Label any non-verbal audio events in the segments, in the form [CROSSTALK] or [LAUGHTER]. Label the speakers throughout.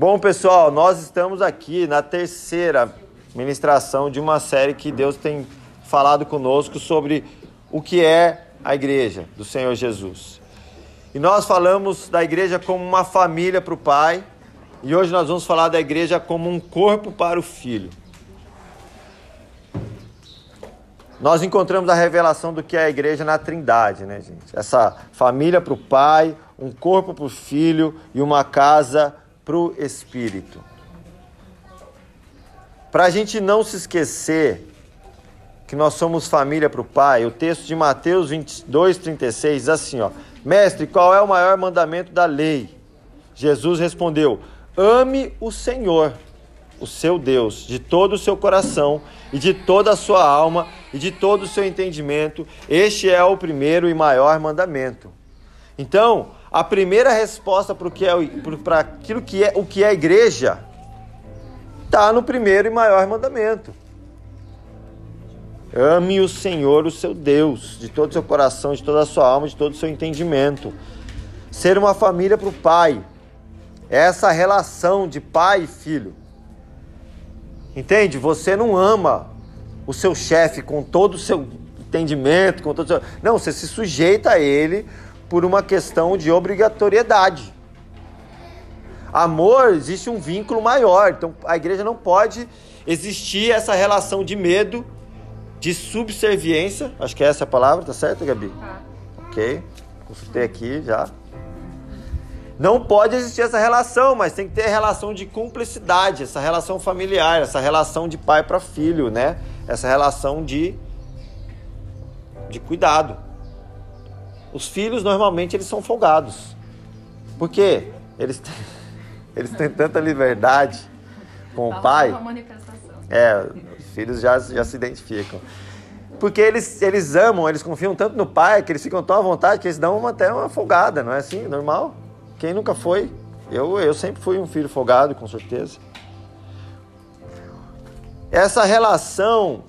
Speaker 1: Bom, pessoal, nós estamos aqui na terceira ministração de uma série que Deus tem falado conosco sobre o que é a igreja do Senhor Jesus. E nós falamos da igreja como uma família para o Pai, e hoje nós vamos falar da igreja como um corpo para o Filho. Nós encontramos a revelação do que é a igreja na Trindade, né, gente? Essa família para o Pai, um corpo para o Filho e uma casa para o Espírito. Para a gente não se esquecer que nós somos família para o Pai, o texto de Mateus 22, 36 diz assim: ó, Mestre, qual é o maior mandamento da lei? Jesus respondeu: Ame o Senhor, o seu Deus, de todo o seu coração e de toda a sua alma e de todo o seu entendimento. Este é o primeiro e maior mandamento. Então, a primeira resposta para é, aquilo que é o que é igreja está no primeiro e maior mandamento. Ame o Senhor, o seu Deus, de todo o seu coração, de toda a sua alma, de todo o seu entendimento. Ser uma família para o pai. Essa relação de pai e filho. Entende? Você não ama o seu chefe com todo o seu entendimento, com todo o seu... Não, você se sujeita a ele por uma questão de obrigatoriedade. Amor, existe um vínculo maior. Então a igreja não pode existir essa relação de medo, de subserviência. Acho que é essa a palavra, tá certo, Gabi? Tá. Ok. Consultei aqui já. Não pode existir essa relação, mas tem que ter a relação de cumplicidade, essa relação familiar, essa relação de pai para filho, né? Essa relação de de cuidado. Os filhos normalmente eles são folgados. Por quê? Eles têm, [LAUGHS] eles têm tanta liberdade com o pai. É, os filhos já, já se identificam. Porque eles, eles amam, eles confiam tanto no pai que eles ficam tão à vontade que eles dão uma, até uma folgada, não é assim? Normal? Quem nunca foi? Eu, eu sempre fui um filho folgado, com certeza. Essa relação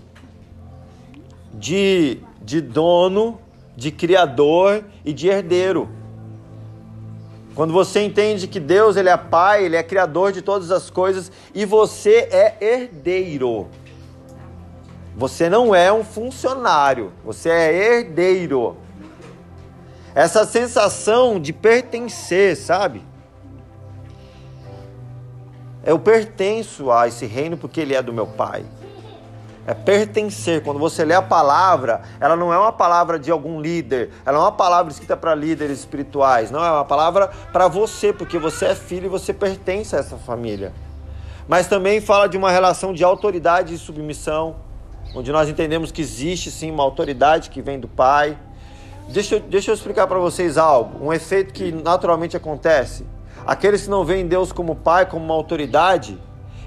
Speaker 1: de, de dono de criador e de herdeiro. Quando você entende que Deus ele é pai, ele é criador de todas as coisas e você é herdeiro. Você não é um funcionário, você é herdeiro. Essa sensação de pertencer, sabe? Eu pertenço a esse reino porque ele é do meu pai é pertencer. Quando você lê a palavra, ela não é uma palavra de algum líder, ela é uma palavra escrita para líderes espirituais, não é uma palavra para você, porque você é filho e você pertence a essa família. Mas também fala de uma relação de autoridade e submissão, onde nós entendemos que existe sim uma autoridade que vem do pai. Deixa eu, deixa eu explicar para vocês algo, um efeito que naturalmente acontece. Aqueles que não veem Deus como pai, como uma autoridade,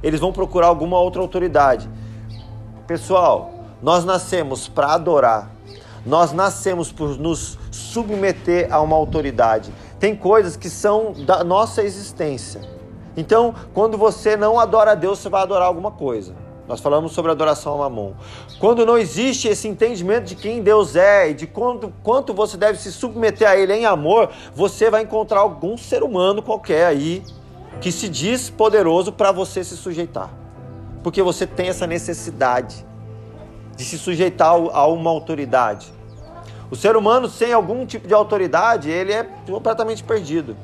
Speaker 1: eles vão procurar alguma outra autoridade. Pessoal, nós nascemos para adorar. Nós nascemos por nos submeter a uma autoridade. Tem coisas que são da nossa existência. Então, quando você não adora a Deus, você vai adorar alguma coisa. Nós falamos sobre adoração ao mamon. Quando não existe esse entendimento de quem Deus é e de quanto, quanto você deve se submeter a Ele em amor, você vai encontrar algum ser humano qualquer aí que se diz poderoso para você se sujeitar porque você tem essa necessidade de se sujeitar a uma autoridade. O ser humano sem algum tipo de autoridade, ele é completamente perdido.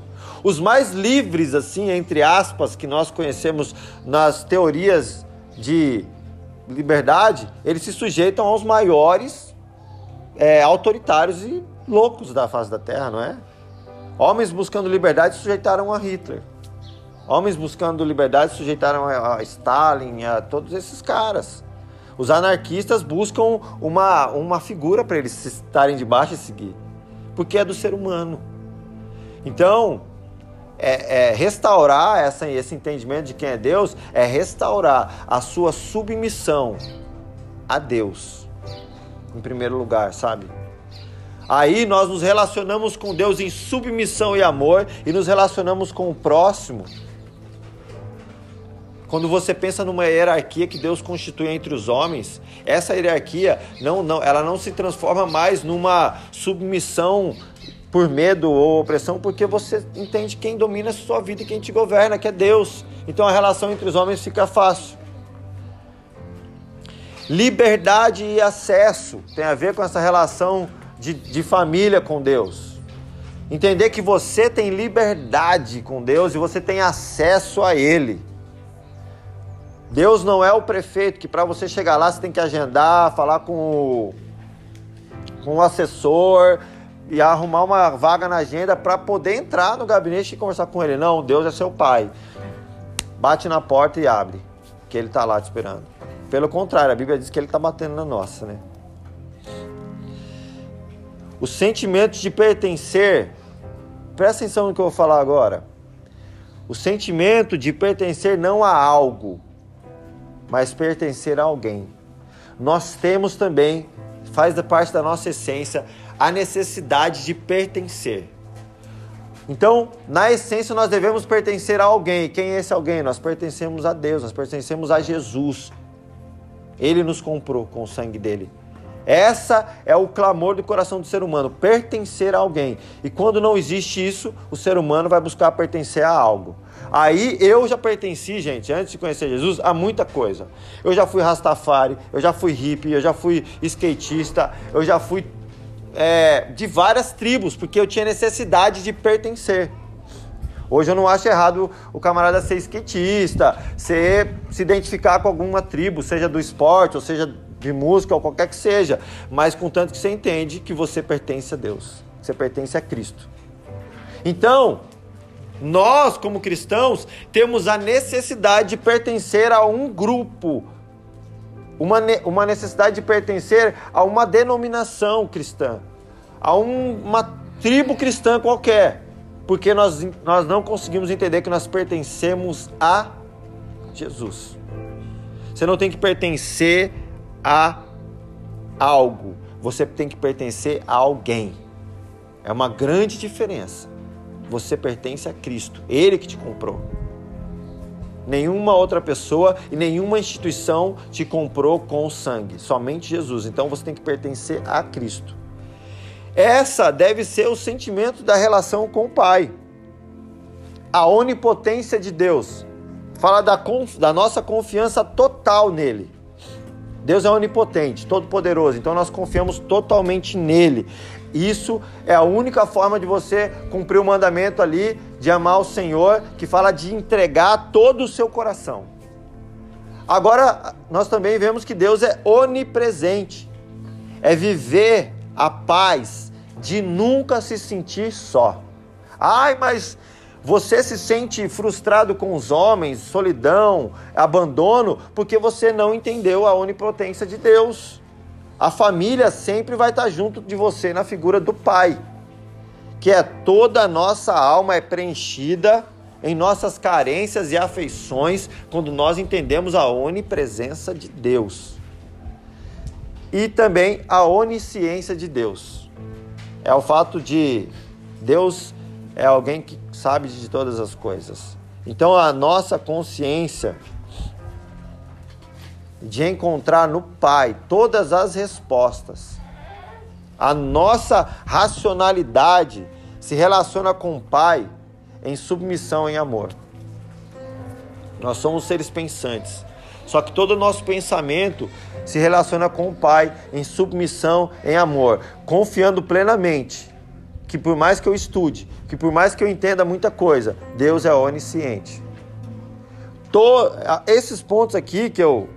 Speaker 1: Os mais livres, assim, entre aspas, que nós conhecemos nas teorias de liberdade, eles se sujeitam aos maiores é, autoritários e loucos da face da Terra, não é? Homens buscando liberdade se sujeitaram a Hitler. Homens buscando liberdade sujeitaram a Stalin, a todos esses caras. Os anarquistas buscam uma, uma figura para eles estarem debaixo e seguir, porque é do ser humano. Então, é, é restaurar essa, esse entendimento de quem é Deus é restaurar a sua submissão a Deus, em primeiro lugar, sabe? Aí nós nos relacionamos com Deus em submissão e amor e nos relacionamos com o próximo quando você pensa numa hierarquia que Deus constitui entre os homens, essa hierarquia não, não, ela não se transforma mais numa submissão por medo ou opressão, porque você entende quem domina a sua vida e quem te governa, que é Deus. Então a relação entre os homens fica fácil. Liberdade e acesso tem a ver com essa relação de, de família com Deus. Entender que você tem liberdade com Deus e você tem acesso a Ele. Deus não é o prefeito que para você chegar lá você tem que agendar, falar com o, com o assessor e arrumar uma vaga na agenda para poder entrar no gabinete e conversar com ele. Não, Deus é seu pai. Bate na porta e abre, que ele está lá te esperando. Pelo contrário, a Bíblia diz que ele está batendo na nossa, né? O sentimento de pertencer, presta atenção no que eu vou falar agora. O sentimento de pertencer não a algo, mas pertencer a alguém. Nós temos também, faz parte da nossa essência, a necessidade de pertencer. Então, na essência, nós devemos pertencer a alguém. Quem é esse alguém? Nós pertencemos a Deus, nós pertencemos a Jesus. Ele nos comprou com o sangue dele. Essa é o clamor do coração do ser humano, pertencer a alguém. E quando não existe isso, o ser humano vai buscar pertencer a algo. Aí eu já pertenci, gente, antes de conhecer Jesus, a muita coisa. Eu já fui rastafari, eu já fui hippie, eu já fui skatista, eu já fui é, de várias tribos, porque eu tinha necessidade de pertencer. Hoje eu não acho errado o camarada ser skatista, ser, se identificar com alguma tribo, seja do esporte, ou seja de música, ou qualquer que seja, mas contanto que você entende que você pertence a Deus, que você pertence a Cristo. Então, nós, como cristãos, temos a necessidade de pertencer a um grupo, uma, uma necessidade de pertencer a uma denominação cristã, a um, uma tribo cristã qualquer, porque nós, nós não conseguimos entender que nós pertencemos a Jesus. Você não tem que pertencer a algo, você tem que pertencer a alguém. É uma grande diferença. Você pertence a Cristo, Ele que te comprou. Nenhuma outra pessoa e nenhuma instituição te comprou com sangue, somente Jesus. Então você tem que pertencer a Cristo. Essa deve ser o sentimento da relação com o Pai. A onipotência de Deus fala da, da nossa confiança total nele. Deus é onipotente, todo-poderoso, então nós confiamos totalmente nele. Isso é a única forma de você cumprir o mandamento ali de amar o Senhor, que fala de entregar todo o seu coração. Agora, nós também vemos que Deus é onipresente. É viver a paz de nunca se sentir só. Ai, mas você se sente frustrado com os homens, solidão, abandono, porque você não entendeu a onipotência de Deus. A família sempre vai estar junto de você na figura do pai, que é toda a nossa alma é preenchida em nossas carências e afeições quando nós entendemos a onipresença de Deus. E também a onisciência de Deus. É o fato de Deus é alguém que sabe de todas as coisas. Então a nossa consciência de encontrar no Pai todas as respostas. A nossa racionalidade se relaciona com o Pai em submissão em amor. Nós somos seres pensantes. Só que todo o nosso pensamento se relaciona com o Pai em submissão em amor, confiando plenamente que por mais que eu estude, que por mais que eu entenda muita coisa, Deus é onisciente. Tô, esses pontos aqui que eu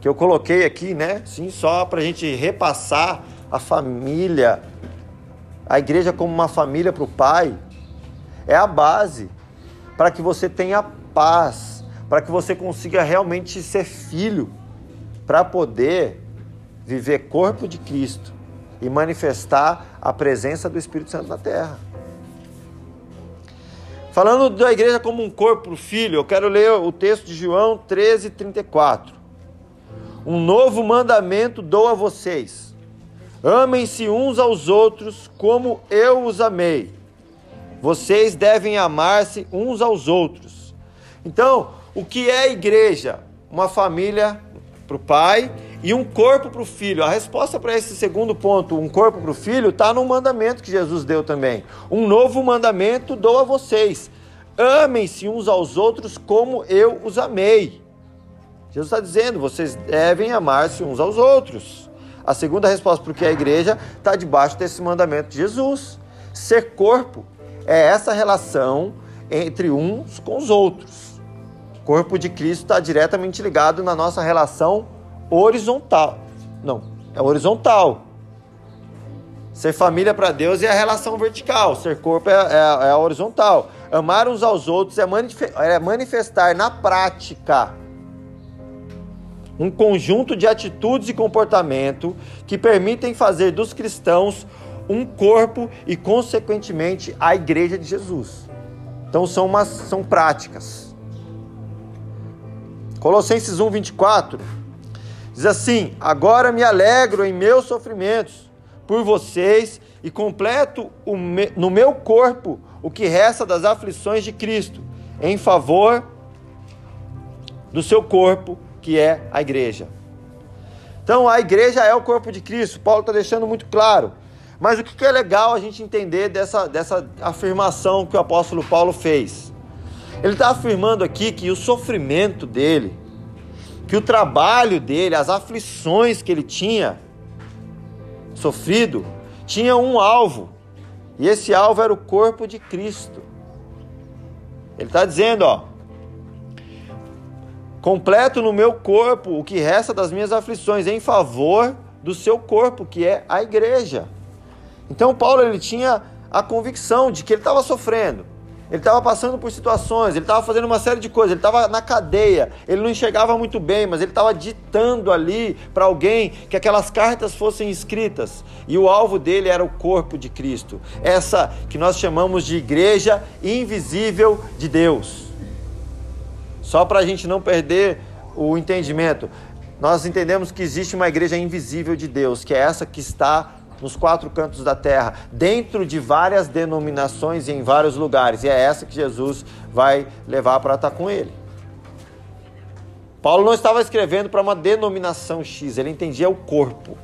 Speaker 1: que eu coloquei aqui, né? Sim, só para a gente repassar a família, a igreja como uma família para o Pai, é a base para que você tenha paz, para que você consiga realmente ser filho, para poder viver corpo de Cristo e manifestar a presença do Espírito Santo na terra. Falando da igreja como um corpo filho, eu quero ler o texto de João 13, 34. Um novo mandamento dou a vocês: amem-se uns aos outros como eu os amei. Vocês devem amar-se uns aos outros. Então, o que é igreja? Uma família para o pai e um corpo para o filho. A resposta para esse segundo ponto, um corpo para o filho, está no mandamento que Jesus deu também. Um novo mandamento dou a vocês: amem-se uns aos outros como eu os amei. Jesus está dizendo: vocês devem amar-se uns aos outros. A segunda resposta para o que é a igreja está debaixo desse mandamento de Jesus. Ser corpo é essa relação entre uns com os outros. O corpo de Cristo está diretamente ligado na nossa relação horizontal. Não, é horizontal. Ser família para Deus é a relação vertical, ser corpo é, é, é a horizontal. Amar uns aos outros é, é manifestar na prática um conjunto de atitudes e comportamento que permitem fazer dos cristãos um corpo e, consequentemente, a igreja de Jesus. Então são, umas, são práticas. Colossenses 1, 24 diz assim: Agora me alegro em meus sofrimentos por vocês e completo no meu corpo o que resta das aflições de Cristo, em favor do seu corpo, que é a igreja. Então a igreja é o corpo de Cristo, Paulo está deixando muito claro. Mas o que é legal a gente entender dessa, dessa afirmação que o apóstolo Paulo fez? Ele está afirmando aqui que o sofrimento dele, que o trabalho dele, as aflições que ele tinha sofrido, tinha um alvo. E esse alvo era o corpo de Cristo. Ele está dizendo, ó, completo no meu corpo o que resta das minhas aflições em favor do seu corpo, que é a igreja. Então Paulo ele tinha a convicção de que ele estava sofrendo, ele estava passando por situações, ele estava fazendo uma série de coisas, ele estava na cadeia, ele não enxergava muito bem, mas ele estava ditando ali para alguém que aquelas cartas fossem escritas. E o alvo dele era o corpo de Cristo, essa que nós chamamos de igreja invisível de Deus. Só para a gente não perder o entendimento, nós entendemos que existe uma igreja invisível de Deus, que é essa que está nos quatro cantos da terra, dentro de várias denominações e em vários lugares. E é essa que Jesus vai levar para estar com ele. Paulo não estava escrevendo para uma denominação X, ele entendia o corpo.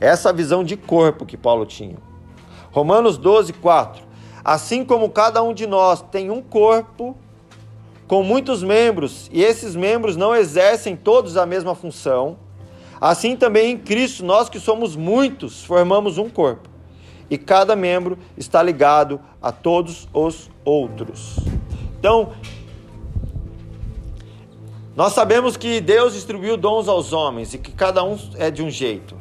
Speaker 1: Essa visão de corpo que Paulo tinha. Romanos 12, 4. Assim como cada um de nós tem um corpo com muitos membros, e esses membros não exercem todos a mesma função, Assim também em Cristo, nós que somos muitos, formamos um corpo. E cada membro está ligado a todos os outros. Então, nós sabemos que Deus distribuiu dons aos homens e que cada um é de um jeito.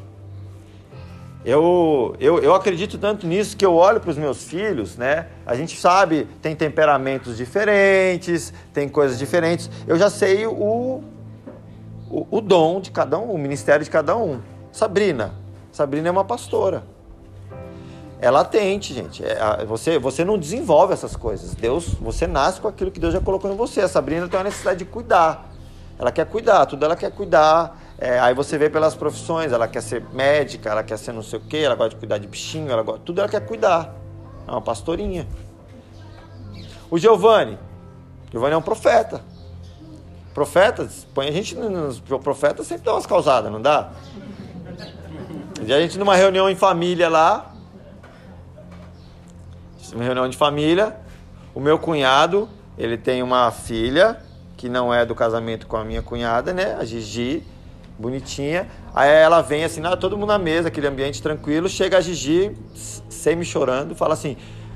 Speaker 1: Eu, eu, eu acredito tanto nisso que eu olho para os meus filhos, né? A gente sabe, tem temperamentos diferentes, tem coisas diferentes. Eu já sei o, o, o dom de cada um, o ministério de cada um. Sabrina. Sabrina é uma pastora. É latente, gente. É, você, você não desenvolve essas coisas. Deus, você nasce com aquilo que Deus já colocou em você. A Sabrina tem uma necessidade de cuidar. Ela quer cuidar, tudo ela quer cuidar. É, aí você vê pelas profissões, ela quer ser médica, ela quer ser não sei o quê, ela gosta de cuidar de bichinho, ela gosta, tudo ela quer cuidar. É uma pastorinha. O Giovanni. Giovanni é um profeta. Profetas, põe a gente nos profetas sempre dá umas causadas, não dá? a gente numa reunião em família lá, uma reunião de família, o meu cunhado, ele tem uma filha que não é do casamento com a minha cunhada, né? A Gigi, bonitinha. Aí ela vem assim, todo mundo na mesa, aquele ambiente tranquilo, chega a Gigi, semi chorando, fala assim: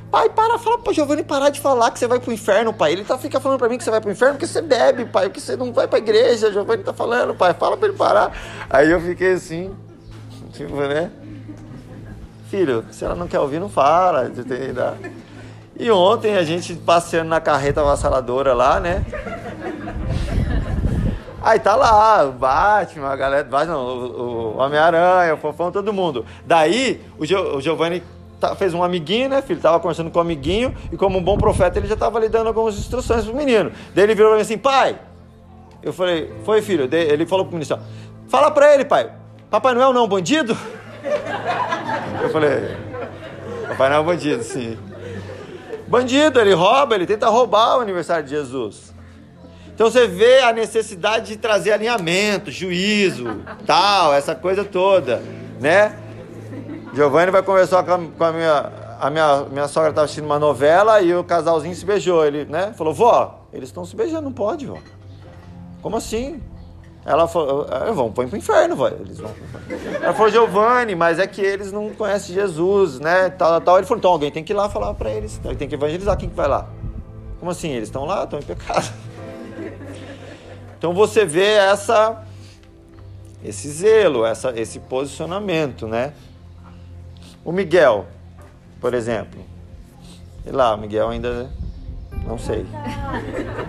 Speaker 1: Pai, para, fala pro Giovanni parar de falar que você vai pro inferno, pai. Ele tá, fica falando pra mim que você vai pro inferno porque você bebe, pai. Porque você não vai pra igreja, Giovanni tá falando, pai. Fala pra ele parar. Aí eu fiquei assim, tipo, né? Filho, se ela não quer ouvir, não fala. E ontem a gente passeando na carreta avassaladora lá, né? Aí tá lá, o Batman, a galera, Batman, o, o Homem-Aranha, o Fofão, todo mundo. Daí, o, o Giovanni Tá, fez um amiguinho, né, filho? Tava conversando com um amiguinho e como um bom profeta ele já tava lhe dando algumas instruções pro menino. Daí ele virou pra mim assim, pai. Eu falei, foi filho. Daí ele falou pro menino assim, fala pra ele, pai. Papai Noel não é um bandido? [LAUGHS] Eu falei, Papai Noel é um bandido, sim. Bandido, ele rouba, ele tenta roubar o aniversário de Jesus. Então você vê a necessidade de trazer alinhamento, juízo, tal, essa coisa toda, né? Giovanni vai conversar com a, com a minha, a minha, minha sogra estava assistindo uma novela e o casalzinho se beijou. Ele, né? Falou, vó, eles estão se beijando, não pode, vó. Como assim? Ela falou, ah, vão para o inferno, vó. Eles vão Ela falou, Giovanni, mas é que eles não conhecem Jesus, né? Tal, tal. Ele falou, então alguém tem que ir lá falar para eles. Tem que evangelizar. Quem que vai lá? Como assim? Eles estão lá, estão em pecado. [LAUGHS] Então você vê essa, esse zelo, essa, esse posicionamento, né? O Miguel, por exemplo. Sei lá, o Miguel ainda. Não sei.
Speaker 2: Tá,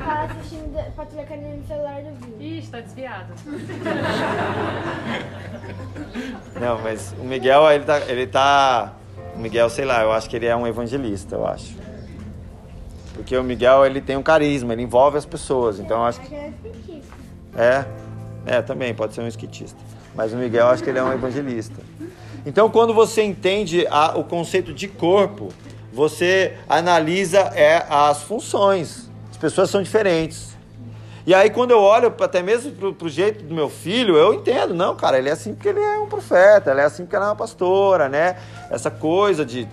Speaker 2: tá assistindo Patrulha Canina no celular do Viu.
Speaker 3: Ixi, tá desviado. [LAUGHS]
Speaker 1: Não, mas o Miguel, ele tá, ele tá. O Miguel, sei lá, eu acho que ele é um evangelista, eu acho. Porque o Miguel, ele tem um carisma, ele envolve as pessoas. Então eu acho que.
Speaker 2: é esquitista.
Speaker 1: É, é, também pode ser um esquitista. Mas o Miguel, eu acho que ele é um evangelista. Então, quando você entende a, o conceito de corpo, você analisa é, as funções. As pessoas são diferentes. E aí, quando eu olho até mesmo pro, pro jeito do meu filho, eu entendo, não, cara, ele é assim porque ele é um profeta, ele é assim porque ela é uma pastora, né? Essa coisa de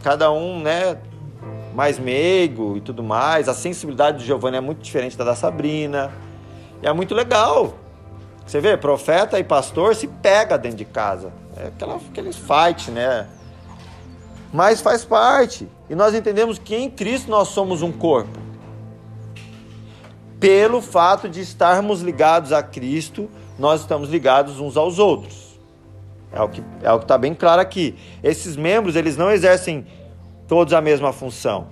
Speaker 1: cada um, né, mais meigo e tudo mais. A sensibilidade do Giovanni é muito diferente da da Sabrina. E é muito legal. Você vê, profeta e pastor se pega dentro de casa. É aquela, aqueles fight, né? Mas faz parte. E nós entendemos que em Cristo nós somos um corpo. Pelo fato de estarmos ligados a Cristo, nós estamos ligados uns aos outros. É o que é está bem claro aqui. Esses membros eles não exercem todos a mesma função.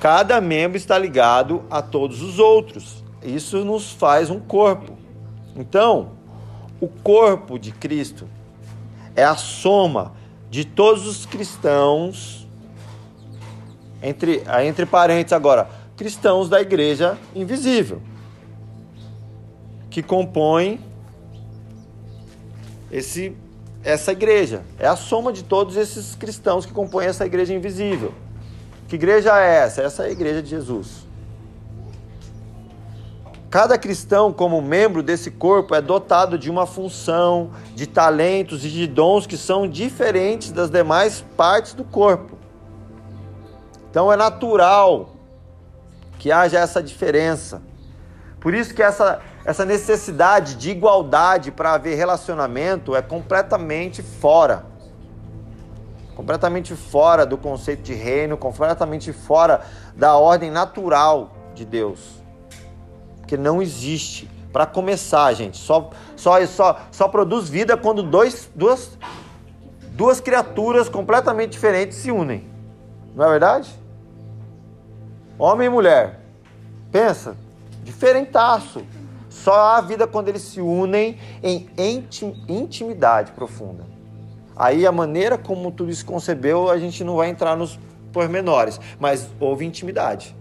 Speaker 1: Cada membro está ligado a todos os outros. Isso nos faz um corpo. Então, o corpo de Cristo é a soma de todos os cristãos, entre, entre parênteses agora, cristãos da igreja invisível, que compõem esse, essa igreja. É a soma de todos esses cristãos que compõem essa igreja invisível. Que igreja é essa? Essa é a igreja de Jesus. Cada cristão, como membro desse corpo, é dotado de uma função, de talentos e de dons que são diferentes das demais partes do corpo. Então é natural que haja essa diferença. Por isso que essa, essa necessidade de igualdade para haver relacionamento é completamente fora. Completamente fora do conceito de reino, completamente fora da ordem natural de Deus. Porque não existe. Para começar, gente, só, só, só, só produz vida quando dois, duas, duas criaturas completamente diferentes se unem. Não é verdade? Homem e mulher. Pensa, diferentaço. Só há vida quando eles se unem em intimidade profunda. Aí a maneira como tudo isso concebeu, a gente não vai entrar nos pormenores, mas houve intimidade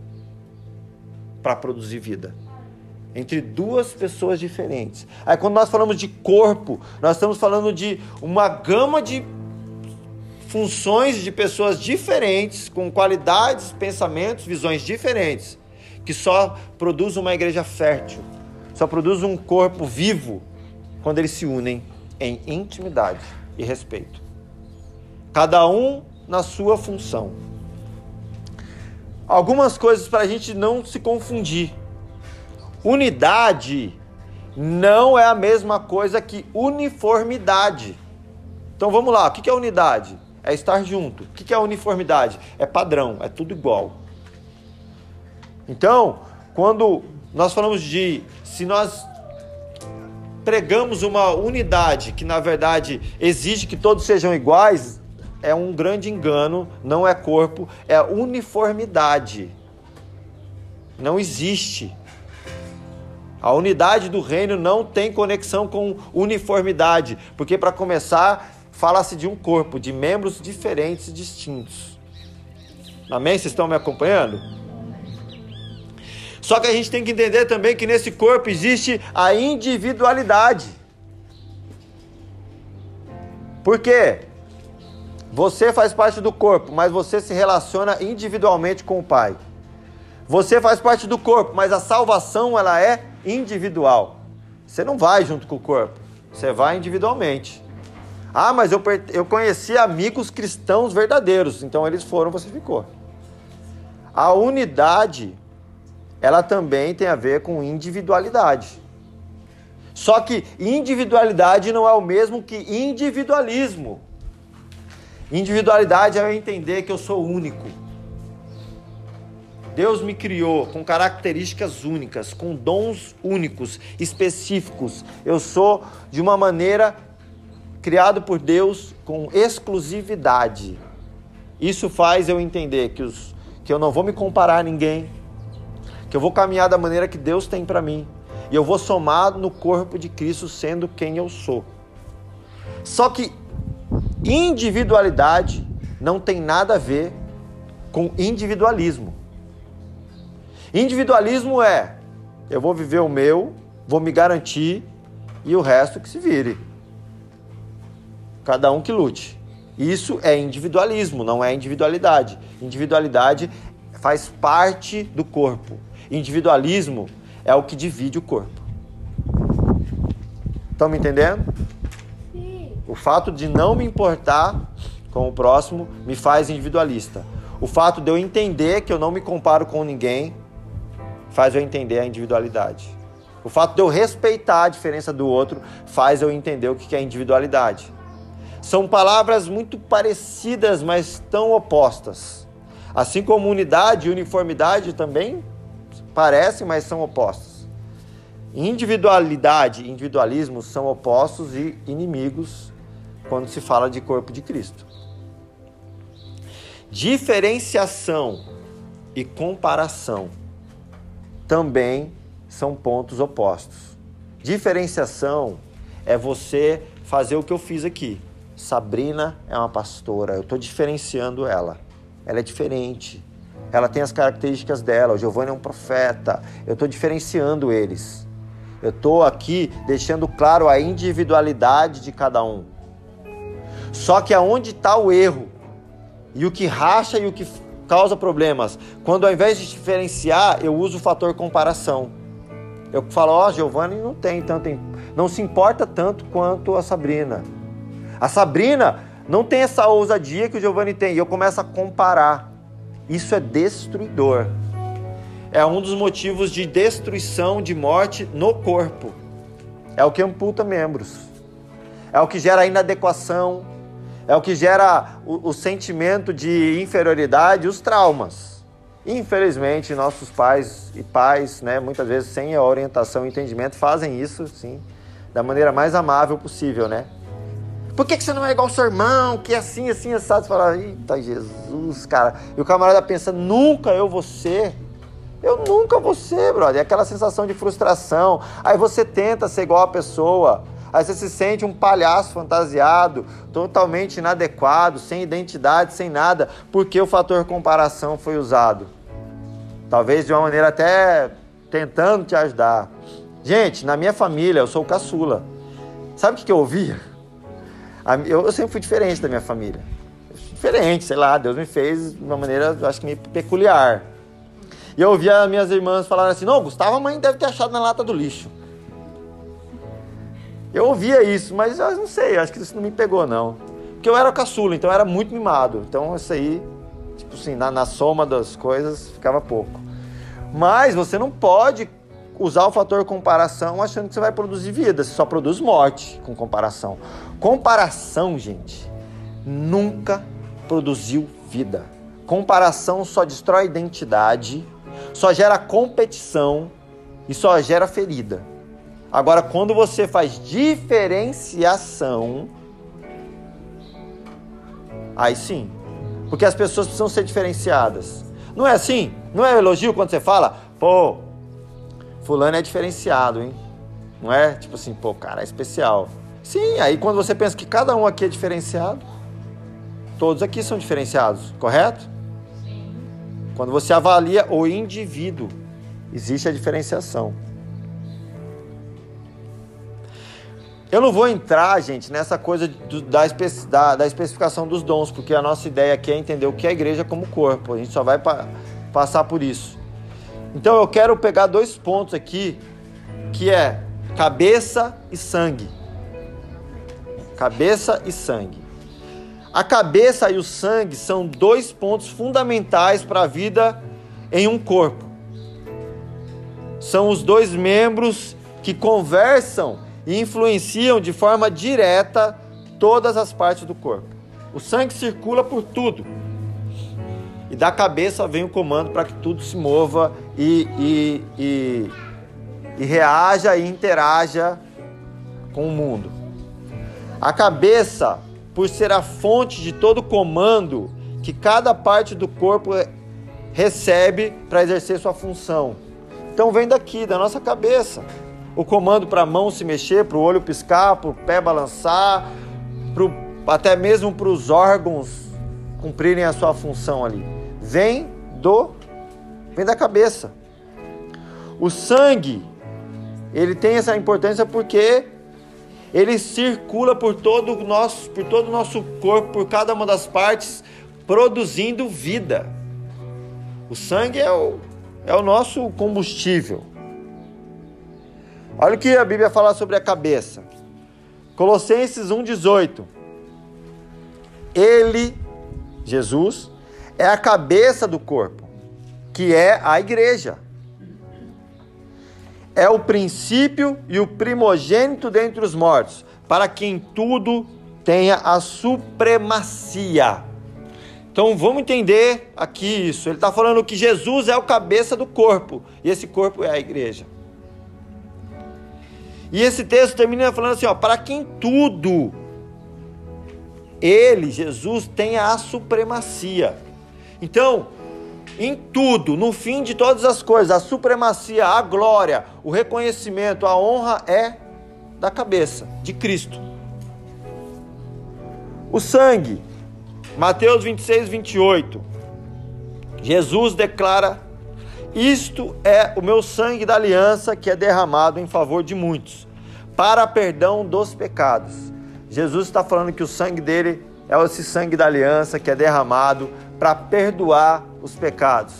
Speaker 1: para produzir vida entre duas pessoas diferentes. Aí quando nós falamos de corpo, nós estamos falando de uma gama de funções de pessoas diferentes, com qualidades, pensamentos, visões diferentes, que só produz uma igreja fértil, só produz um corpo vivo quando eles se unem em intimidade e respeito. Cada um na sua função. Algumas coisas para a gente não se confundir. Unidade não é a mesma coisa que uniformidade. Então vamos lá, o que é unidade? É estar junto. O que é uniformidade? É padrão, é tudo igual. Então, quando nós falamos de se nós pregamos uma unidade que na verdade exige que todos sejam iguais, é um grande engano, não é corpo, é uniformidade. Não existe. A unidade do reino não tem conexão com uniformidade, porque para começar, fala-se de um corpo, de membros diferentes e distintos. Amém? Vocês estão me acompanhando? Só que a gente tem que entender também que nesse corpo existe a individualidade. Por quê? Você faz parte do corpo, mas você se relaciona individualmente com o Pai. Você faz parte do corpo, mas a salvação ela é individual. Você não vai junto com o corpo, você vai individualmente. Ah, mas eu, eu conheci amigos cristãos verdadeiros, então eles foram, você ficou. A unidade, ela também tem a ver com individualidade. Só que individualidade não é o mesmo que individualismo. Individualidade é eu entender que eu sou único. Deus me criou com características únicas, com dons únicos, específicos. Eu sou de uma maneira criado por Deus com exclusividade. Isso faz eu entender que, os, que eu não vou me comparar a ninguém, que eu vou caminhar da maneira que Deus tem para mim e eu vou somar no corpo de Cristo sendo quem eu sou. Só que individualidade não tem nada a ver com individualismo. Individualismo é eu vou viver o meu, vou me garantir e o resto que se vire. Cada um que lute. Isso é individualismo, não é individualidade. Individualidade faz parte do corpo. Individualismo é o que divide o corpo. Estão me entendendo? Sim. O fato de não me importar com o próximo me faz individualista. O fato de eu entender que eu não me comparo com ninguém faz eu entender a individualidade. O fato de eu respeitar a diferença do outro faz eu entender o que é individualidade. São palavras muito parecidas, mas tão opostas. Assim como unidade e uniformidade também parecem, mas são opostos. Individualidade e individualismo são opostos e inimigos quando se fala de corpo de Cristo. Diferenciação e comparação também são pontos opostos. Diferenciação é você fazer o que eu fiz aqui. Sabrina é uma pastora, eu estou diferenciando ela. Ela é diferente. Ela tem as características dela. O Giovanni é um profeta. Eu estou diferenciando eles. Eu estou aqui deixando claro a individualidade de cada um. Só que aonde está o erro e o que racha e o que causa problemas? Quando ao invés de diferenciar, eu uso o fator comparação. Eu falo, ó, oh, Giovanni não tem tanto, não se importa tanto quanto a Sabrina. A Sabrina não tem essa ousadia que o Giovanni tem. E eu começo a comparar. Isso é destruidor. É um dos motivos de destruição, de morte no corpo. É o que amputa membros. É o que gera inadequação. É o que gera o, o sentimento de inferioridade, os traumas. Infelizmente, nossos pais e pais, né, muitas vezes sem a orientação e entendimento, fazem isso, sim, da maneira mais amável possível, né? Por que, que você não é igual ao seu irmão, que é assim, assim, assado? Você fala, eita Jesus, cara. E o camarada pensa, nunca eu vou ser. Eu nunca vou ser, brother. É aquela sensação de frustração. Aí você tenta ser igual a pessoa. Aí você se sente um palhaço fantasiado, totalmente inadequado, sem identidade, sem nada, porque o fator comparação foi usado. Talvez de uma maneira até tentando te ajudar. Gente, na minha família, eu sou o caçula. Sabe o que eu ouvia? Eu, sempre fui diferente da minha família. Diferente, sei lá, Deus me fez de uma maneira, acho que meio peculiar. E eu ouvia minhas irmãs falarem assim: não, Gustavo, a mãe deve ter achado na lata do lixo. Eu ouvia isso, mas eu não sei, acho que isso não me pegou, não. Porque eu era caçula, então eu era muito mimado. Então isso aí, tipo assim, na, na soma das coisas, ficava pouco. Mas você não pode usar o fator comparação achando que você vai produzir vida. Você só produz morte com comparação. Comparação, gente, nunca produziu vida. Comparação só destrói identidade, só gera competição e só gera ferida. Agora, quando você faz diferenciação, aí sim. Porque as pessoas precisam ser diferenciadas. Não é assim? Não é elogio quando você fala, pô, fulano é diferenciado, hein? Não é tipo assim, pô, cara, é especial. Sim, aí quando você pensa que cada um aqui é diferenciado, todos aqui são diferenciados, correto? Sim. Quando você avalia o indivíduo, existe a diferenciação. Eu não vou entrar, gente, nessa coisa do, da, da, da, especificação dos dons, porque a nossa ideia aqui é entender o que é a igreja como corpo. A gente só vai pa, passar por isso. Então eu quero pegar dois pontos aqui, que é cabeça e sangue. Cabeça e sangue. A cabeça e o sangue são dois pontos fundamentais para a vida em um corpo. São os dois membros que conversam e influenciam de forma direta todas as partes do corpo. O sangue circula por tudo. E da cabeça vem o comando para que tudo se mova e, e, e, e reaja e interaja com o mundo. A cabeça, por ser a fonte de todo comando que cada parte do corpo recebe para exercer sua função. Então vem daqui, da nossa cabeça. O comando para a mão se mexer, para o olho piscar, para o pé balançar, pro, até mesmo para os órgãos cumprirem a sua função ali. Vem do vem da cabeça. O sangue, ele tem essa importância porque ele circula por todo o nosso, por todo o nosso corpo, por cada uma das partes, produzindo vida. O sangue é o, é o nosso combustível. Olha o que a Bíblia fala sobre a cabeça. Colossenses 1,18. Ele, Jesus, é a cabeça do corpo, que é a igreja. É o princípio e o primogênito dentre os mortos, para que em tudo tenha a supremacia. Então vamos entender aqui isso. Ele está falando que Jesus é o cabeça do corpo, e esse corpo é a igreja. E esse texto termina falando assim: ó, para que em tudo ele, Jesus, tenha a supremacia. Então, em tudo, no fim de todas as coisas, a supremacia, a glória, o reconhecimento, a honra é da cabeça, de Cristo. O sangue, Mateus 26, 28. Jesus declara: Isto é o meu sangue da aliança que é derramado em favor de muitos, para perdão dos pecados. Jesus está falando que o sangue dele é esse sangue da aliança que é derramado para perdoar os pecados.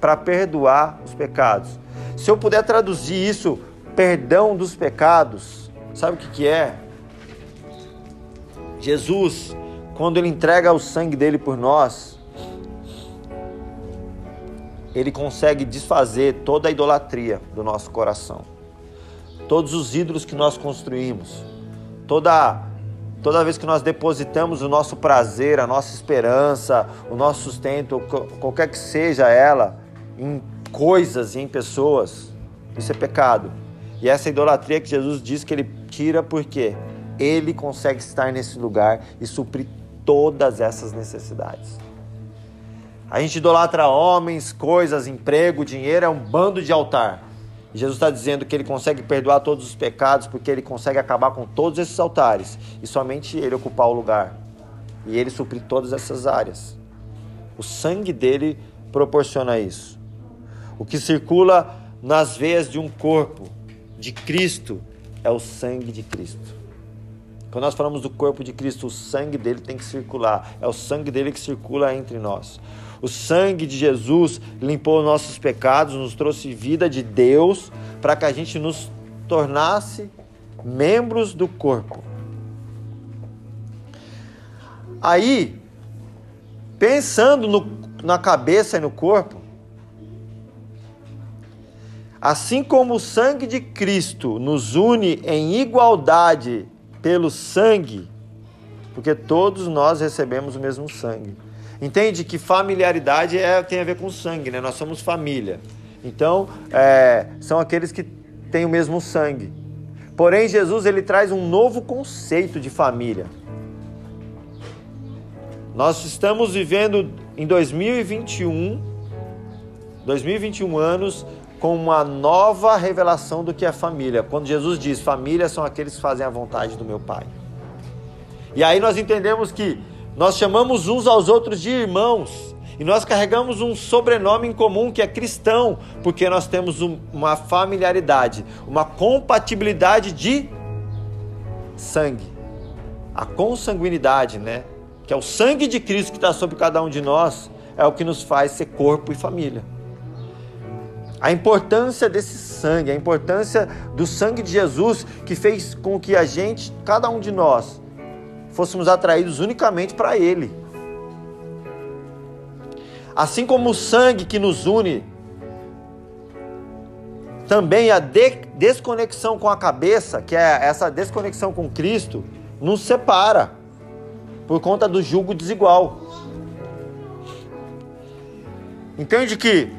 Speaker 1: Para perdoar os pecados. Se eu puder traduzir isso, perdão dos pecados, sabe o que, que é? Jesus, quando ele entrega o sangue dele por nós, ele consegue desfazer toda a idolatria do nosso coração. Todos os ídolos que nós construímos, toda Toda vez que nós depositamos o nosso prazer, a nossa esperança, o nosso sustento, qualquer que seja ela, em coisas e em pessoas, isso é pecado. E essa idolatria que Jesus diz que ele tira porque ele consegue estar nesse lugar e suprir todas essas necessidades. A gente idolatra homens, coisas, emprego, dinheiro, é um bando de altar. Jesus está dizendo que ele consegue perdoar todos os pecados porque ele consegue acabar com todos esses altares e somente ele ocupar o lugar e ele suprir todas essas áreas. O sangue dele proporciona isso. O que circula nas veias de um corpo de Cristo é o sangue de Cristo. Quando nós falamos do corpo de Cristo, o sangue dele tem que circular. É o sangue dele que circula entre nós. O sangue de Jesus limpou nossos pecados, nos trouxe vida de Deus para que a gente nos tornasse membros do corpo. Aí, pensando no, na cabeça e no corpo, assim como o sangue de Cristo nos une em igualdade pelo sangue, porque todos nós recebemos o mesmo sangue. Entende que familiaridade é, tem a ver com sangue, né? Nós somos família. Então, é, são aqueles que têm o mesmo sangue. Porém, Jesus ele traz um novo conceito de família. Nós estamos vivendo em 2021, 2021 anos, com uma nova revelação do que é família. Quando Jesus diz família são aqueles que fazem a vontade do meu Pai. E aí nós entendemos que nós chamamos uns aos outros de irmãos. E nós carregamos um sobrenome em comum que é cristão, porque nós temos uma familiaridade, uma compatibilidade de sangue. A consanguinidade, né? Que é o sangue de Cristo que está sobre cada um de nós, é o que nos faz ser corpo e família. A importância desse sangue, a importância do sangue de Jesus que fez com que a gente, cada um de nós, fôssemos atraídos unicamente para Ele. Assim como o sangue que nos une, também a de desconexão com a cabeça, que é essa desconexão com Cristo, nos separa por conta do jugo desigual. Entende que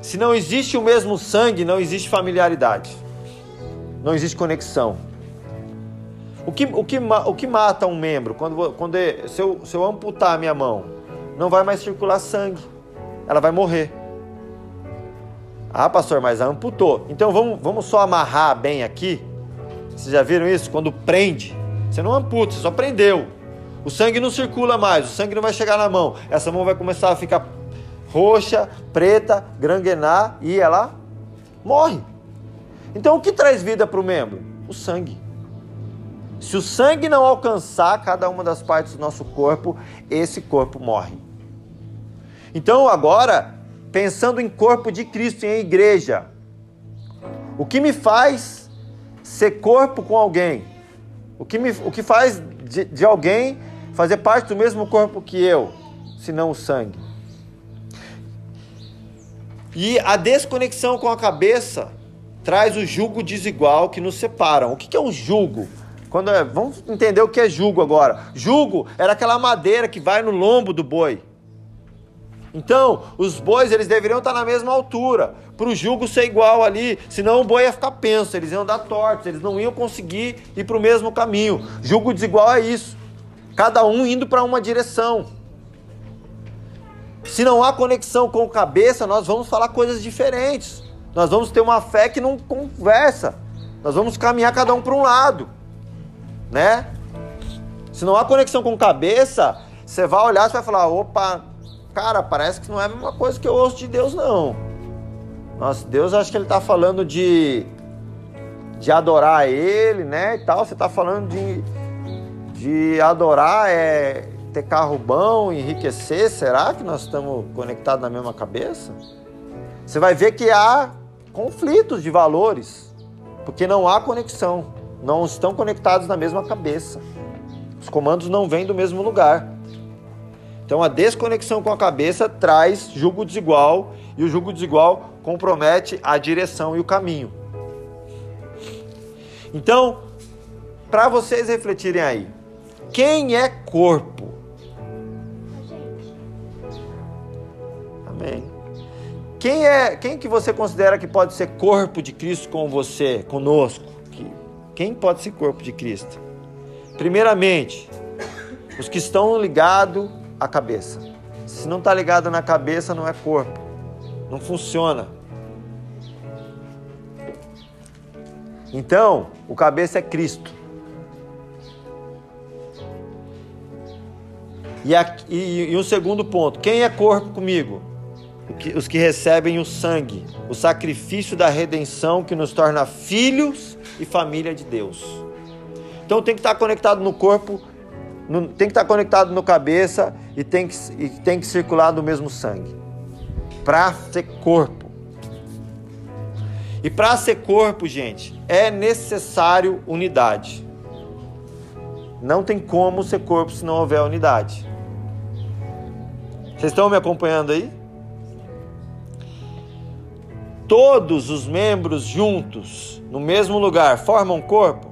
Speaker 1: se não existe o mesmo sangue, não existe familiaridade, não existe conexão. O que, o que, o que mata um membro? Quando, quando se, eu, se eu amputar a minha mão, não vai mais circular sangue, ela vai morrer. Ah, pastor, mas amputou. Então vamos, vamos só amarrar bem aqui. Vocês já viram isso? Quando prende, você não amputa, você só prendeu. O sangue não circula mais, o sangue não vai chegar na mão. Essa mão vai começar a ficar roxa, preta, granguenar e ela morre. Então o que traz vida para o membro? O sangue. Se o sangue não alcançar cada uma das partes do nosso corpo, esse corpo morre. Então agora, pensando em corpo de Cristo e em igreja, o que me faz ser corpo com alguém? O que, me, o que faz de, de alguém fazer parte do mesmo corpo que eu, se não o sangue? E a desconexão com a cabeça traz o jugo desigual que nos separam. O que é um jugo? Quando é, vamos entender o que é jugo agora. Jugo era aquela madeira que vai no lombo do boi. Então, os bois eles deveriam estar na mesma altura, para o jugo ser igual ali, senão o boi ia ficar penso, eles iam dar tortos, eles não iam conseguir ir para o mesmo caminho. Jugo desigual é isso, cada um indo para uma direção. Se não há conexão com a cabeça, nós vamos falar coisas diferentes. Nós vamos ter uma fé que não conversa. Nós vamos caminhar cada um para um lado né? Se não há conexão com cabeça, você vai olhar e vai falar: opa, cara, parece que não é a mesma coisa que eu ouço de Deus, não. Nossa, Deus acho que ele está falando de, de adorar Ele, né? E tal. Você está falando de, de adorar, é ter carro bom, enriquecer. Será que nós estamos conectados na mesma cabeça? Você vai ver que há conflitos de valores, porque não há conexão não estão conectados na mesma cabeça. Os comandos não vêm do mesmo lugar. Então a desconexão com a cabeça traz jugo desigual e o jugo desigual compromete a direção e o caminho. Então, para vocês refletirem aí, quem é corpo? Amém. Quem é, quem que você considera que pode ser corpo de Cristo com você, conosco? Quem pode ser corpo de Cristo? Primeiramente, os que estão ligados à cabeça. Se não está ligado na cabeça, não é corpo. Não funciona. Então, o cabeça é Cristo. E, aqui, e, e um segundo ponto: quem é corpo comigo? Os que recebem o sangue, o sacrifício da redenção que nos torna filhos e família de Deus. Então tem que estar conectado no corpo, tem que estar conectado no cabeça e tem que, e tem que circular do mesmo sangue. Para ser corpo. E para ser corpo, gente, é necessário unidade. Não tem como ser corpo se não houver unidade. Vocês estão me acompanhando aí? Todos os membros juntos no mesmo lugar formam corpo?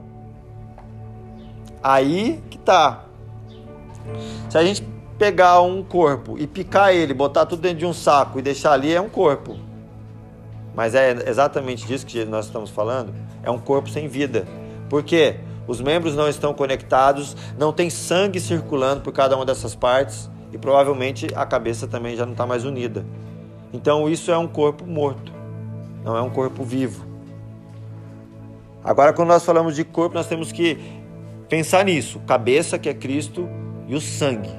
Speaker 1: Aí que tá. Se a gente pegar um corpo e picar ele, botar tudo dentro de um saco e deixar ali, é um corpo. Mas é exatamente disso que nós estamos falando. É um corpo sem vida. Por quê? Os membros não estão conectados, não tem sangue circulando por cada uma dessas partes e provavelmente a cabeça também já não está mais unida. Então isso é um corpo morto não é um corpo vivo. Agora, quando nós falamos de corpo, nós temos que pensar nisso: cabeça, que é Cristo, e o sangue.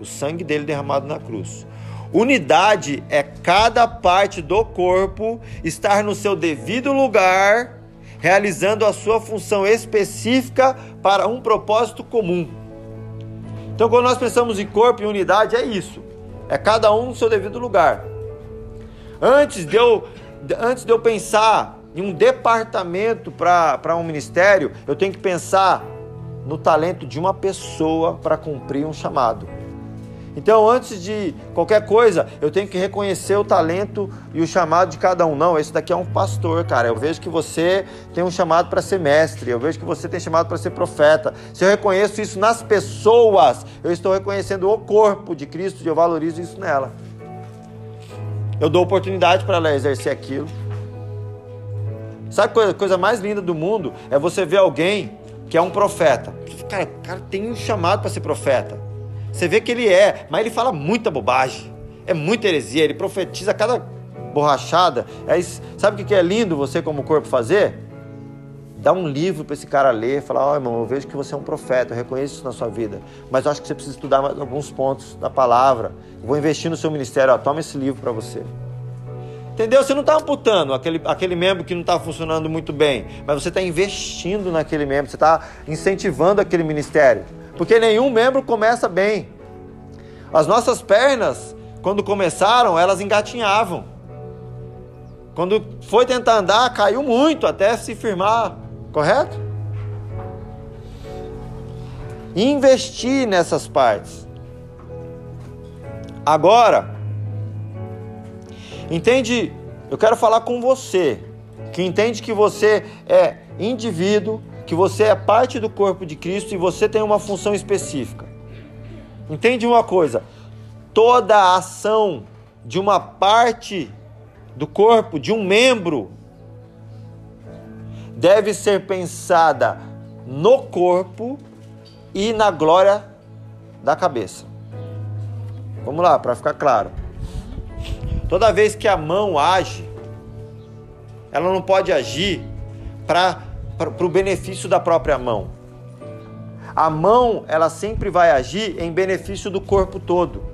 Speaker 1: O sangue dele derramado na cruz. Unidade é cada parte do corpo estar no seu devido lugar, realizando a sua função específica para um propósito comum. Então, quando nós pensamos em corpo e unidade, é isso. É cada um no seu devido lugar. Antes de eu, antes de eu pensar em um departamento para um ministério, eu tenho que pensar no talento de uma pessoa para cumprir um chamado. Então, antes de qualquer coisa, eu tenho que reconhecer o talento e o chamado de cada um. Não, esse daqui é um pastor, cara. Eu vejo que você tem um chamado para ser mestre. Eu vejo que você tem chamado para ser profeta. Se eu reconheço isso nas pessoas, eu estou reconhecendo o corpo de Cristo e eu valorizo isso nela. Eu dou oportunidade para ela exercer aquilo. Sabe a coisa, coisa mais linda do mundo? É você ver alguém que é um profeta. Cara, o cara tem um chamado para ser profeta. Você vê que ele é, mas ele fala muita bobagem. É muita heresia, ele profetiza cada borrachada. É, sabe o que é lindo você como corpo fazer? Dá um livro para esse cara ler, falar, ó oh, irmão, eu vejo que você é um profeta, eu reconheço isso na sua vida, mas eu acho que você precisa estudar alguns pontos da palavra. Eu vou investir no seu ministério, ó, toma esse livro para você. Entendeu? Você não está amputando aquele, aquele membro que não está funcionando muito bem, mas você está investindo naquele membro, você está incentivando aquele ministério. Porque nenhum membro começa bem. As nossas pernas, quando começaram, elas engatinhavam. Quando foi tentar andar, caiu muito até se firmar, correto? Investir nessas partes. Agora, entende? Eu quero falar com você que entende que você é indivíduo que você é parte do corpo de Cristo e você tem uma função específica. Entende uma coisa? Toda ação de uma parte do corpo, de um membro, deve ser pensada no corpo e na glória da cabeça. Vamos lá, para ficar claro. Toda vez que a mão age, ela não pode agir para o benefício da própria mão. A mão, ela sempre vai agir em benefício do corpo todo.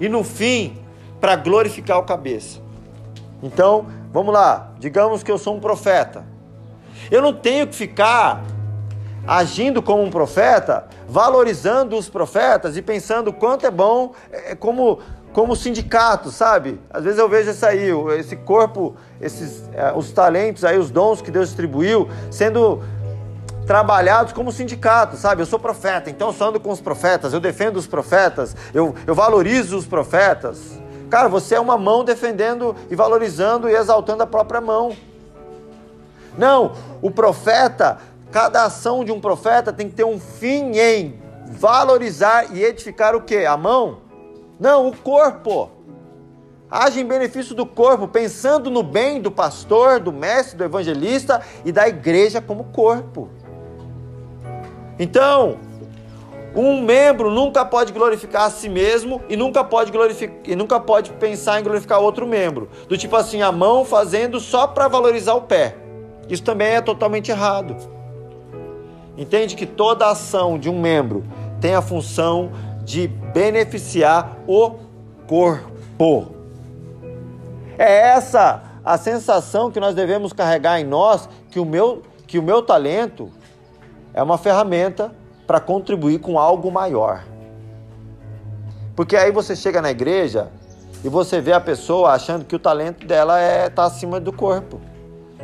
Speaker 1: E no fim, para glorificar o cabeça. Então, vamos lá. Digamos que eu sou um profeta. Eu não tenho que ficar agindo como um profeta, valorizando os profetas e pensando quanto é bom, é, como como sindicato, sabe? Às vezes eu vejo isso aí, esse corpo, esses, é, os talentos aí, os dons que Deus distribuiu, sendo trabalhados como sindicato, sabe? Eu sou profeta, então eu só ando com os profetas, eu defendo os profetas, eu, eu valorizo os profetas. Cara, você é uma mão defendendo e valorizando e exaltando a própria mão. Não, o profeta, cada ação de um profeta tem que ter um fim em valorizar e edificar o que? A mão? Não, o corpo. Age em benefício do corpo, pensando no bem do pastor, do mestre, do evangelista e da igreja como corpo. Então, um membro nunca pode glorificar a si mesmo e nunca pode glorificar e nunca pode pensar em glorificar outro membro. Do tipo assim, a mão fazendo só para valorizar o pé. Isso também é totalmente errado. Entende que toda ação de um membro tem a função de beneficiar o corpo. É essa a sensação que nós devemos carregar em nós que o meu, que o meu talento é uma ferramenta para contribuir com algo maior. Porque aí você chega na igreja e você vê a pessoa achando que o talento dela é tá acima do corpo.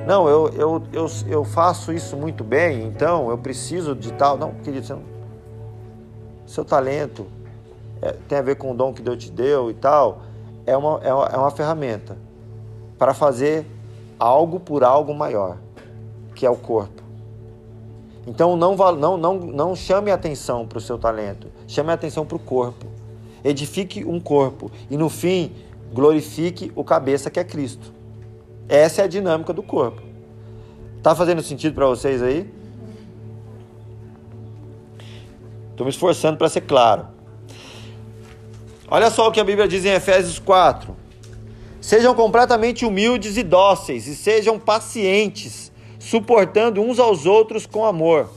Speaker 1: Não, eu, eu, eu, eu faço isso muito bem, então eu preciso de tal. Não, querido, você não, seu talento é, tem a ver com o dom que Deus te deu e tal, é uma, é uma, é uma ferramenta para fazer algo por algo maior, que é o corpo. Então não, não, não, não chame atenção para o seu talento, chame atenção para o corpo. Edifique um corpo e no fim glorifique o cabeça que é Cristo. Essa é a dinâmica do corpo. Tá fazendo sentido para vocês aí? Estou me esforçando para ser claro. Olha só o que a Bíblia diz em Efésios 4. Sejam completamente humildes e dóceis, e sejam pacientes, suportando uns aos outros com amor.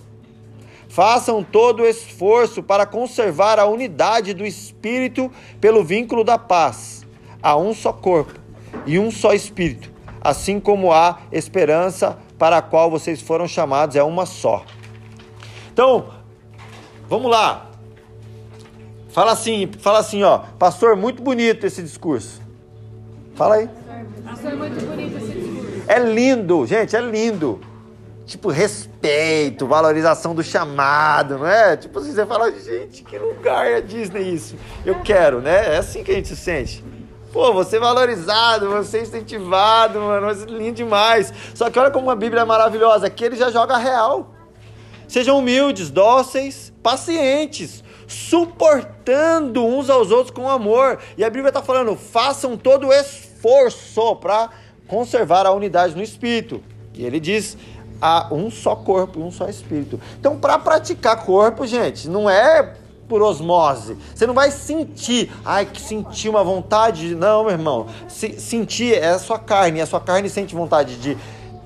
Speaker 1: Façam todo o esforço para conservar a unidade do Espírito pelo vínculo da paz. Há um só corpo e um só Espírito, assim como há esperança para a qual vocês foram chamados, é uma só. Então, Vamos lá. Fala assim, fala assim, ó, pastor, muito bonito esse discurso. Fala aí.
Speaker 3: Pastor, muito bonito esse discurso.
Speaker 1: É lindo, gente, é lindo. Tipo, respeito, valorização do chamado, não é? Tipo assim, você fala, gente, que lugar é Disney isso? Eu quero, né? É assim que a gente se sente. Pô, você valorizado, você incentivado, mano, é lindo demais. Só que olha como a Bíblia é maravilhosa, aqui ele já joga real. Sejam humildes, dóceis, pacientes, suportando uns aos outros com amor. E a Bíblia está falando, façam todo o esforço para conservar a unidade no espírito. E ele diz, há um só corpo e um só espírito. Então, para praticar corpo, gente, não é por osmose. Você não vai sentir, ai, que sentir uma vontade. Não, meu irmão. Se, sentir é a sua carne. A sua carne sente vontade de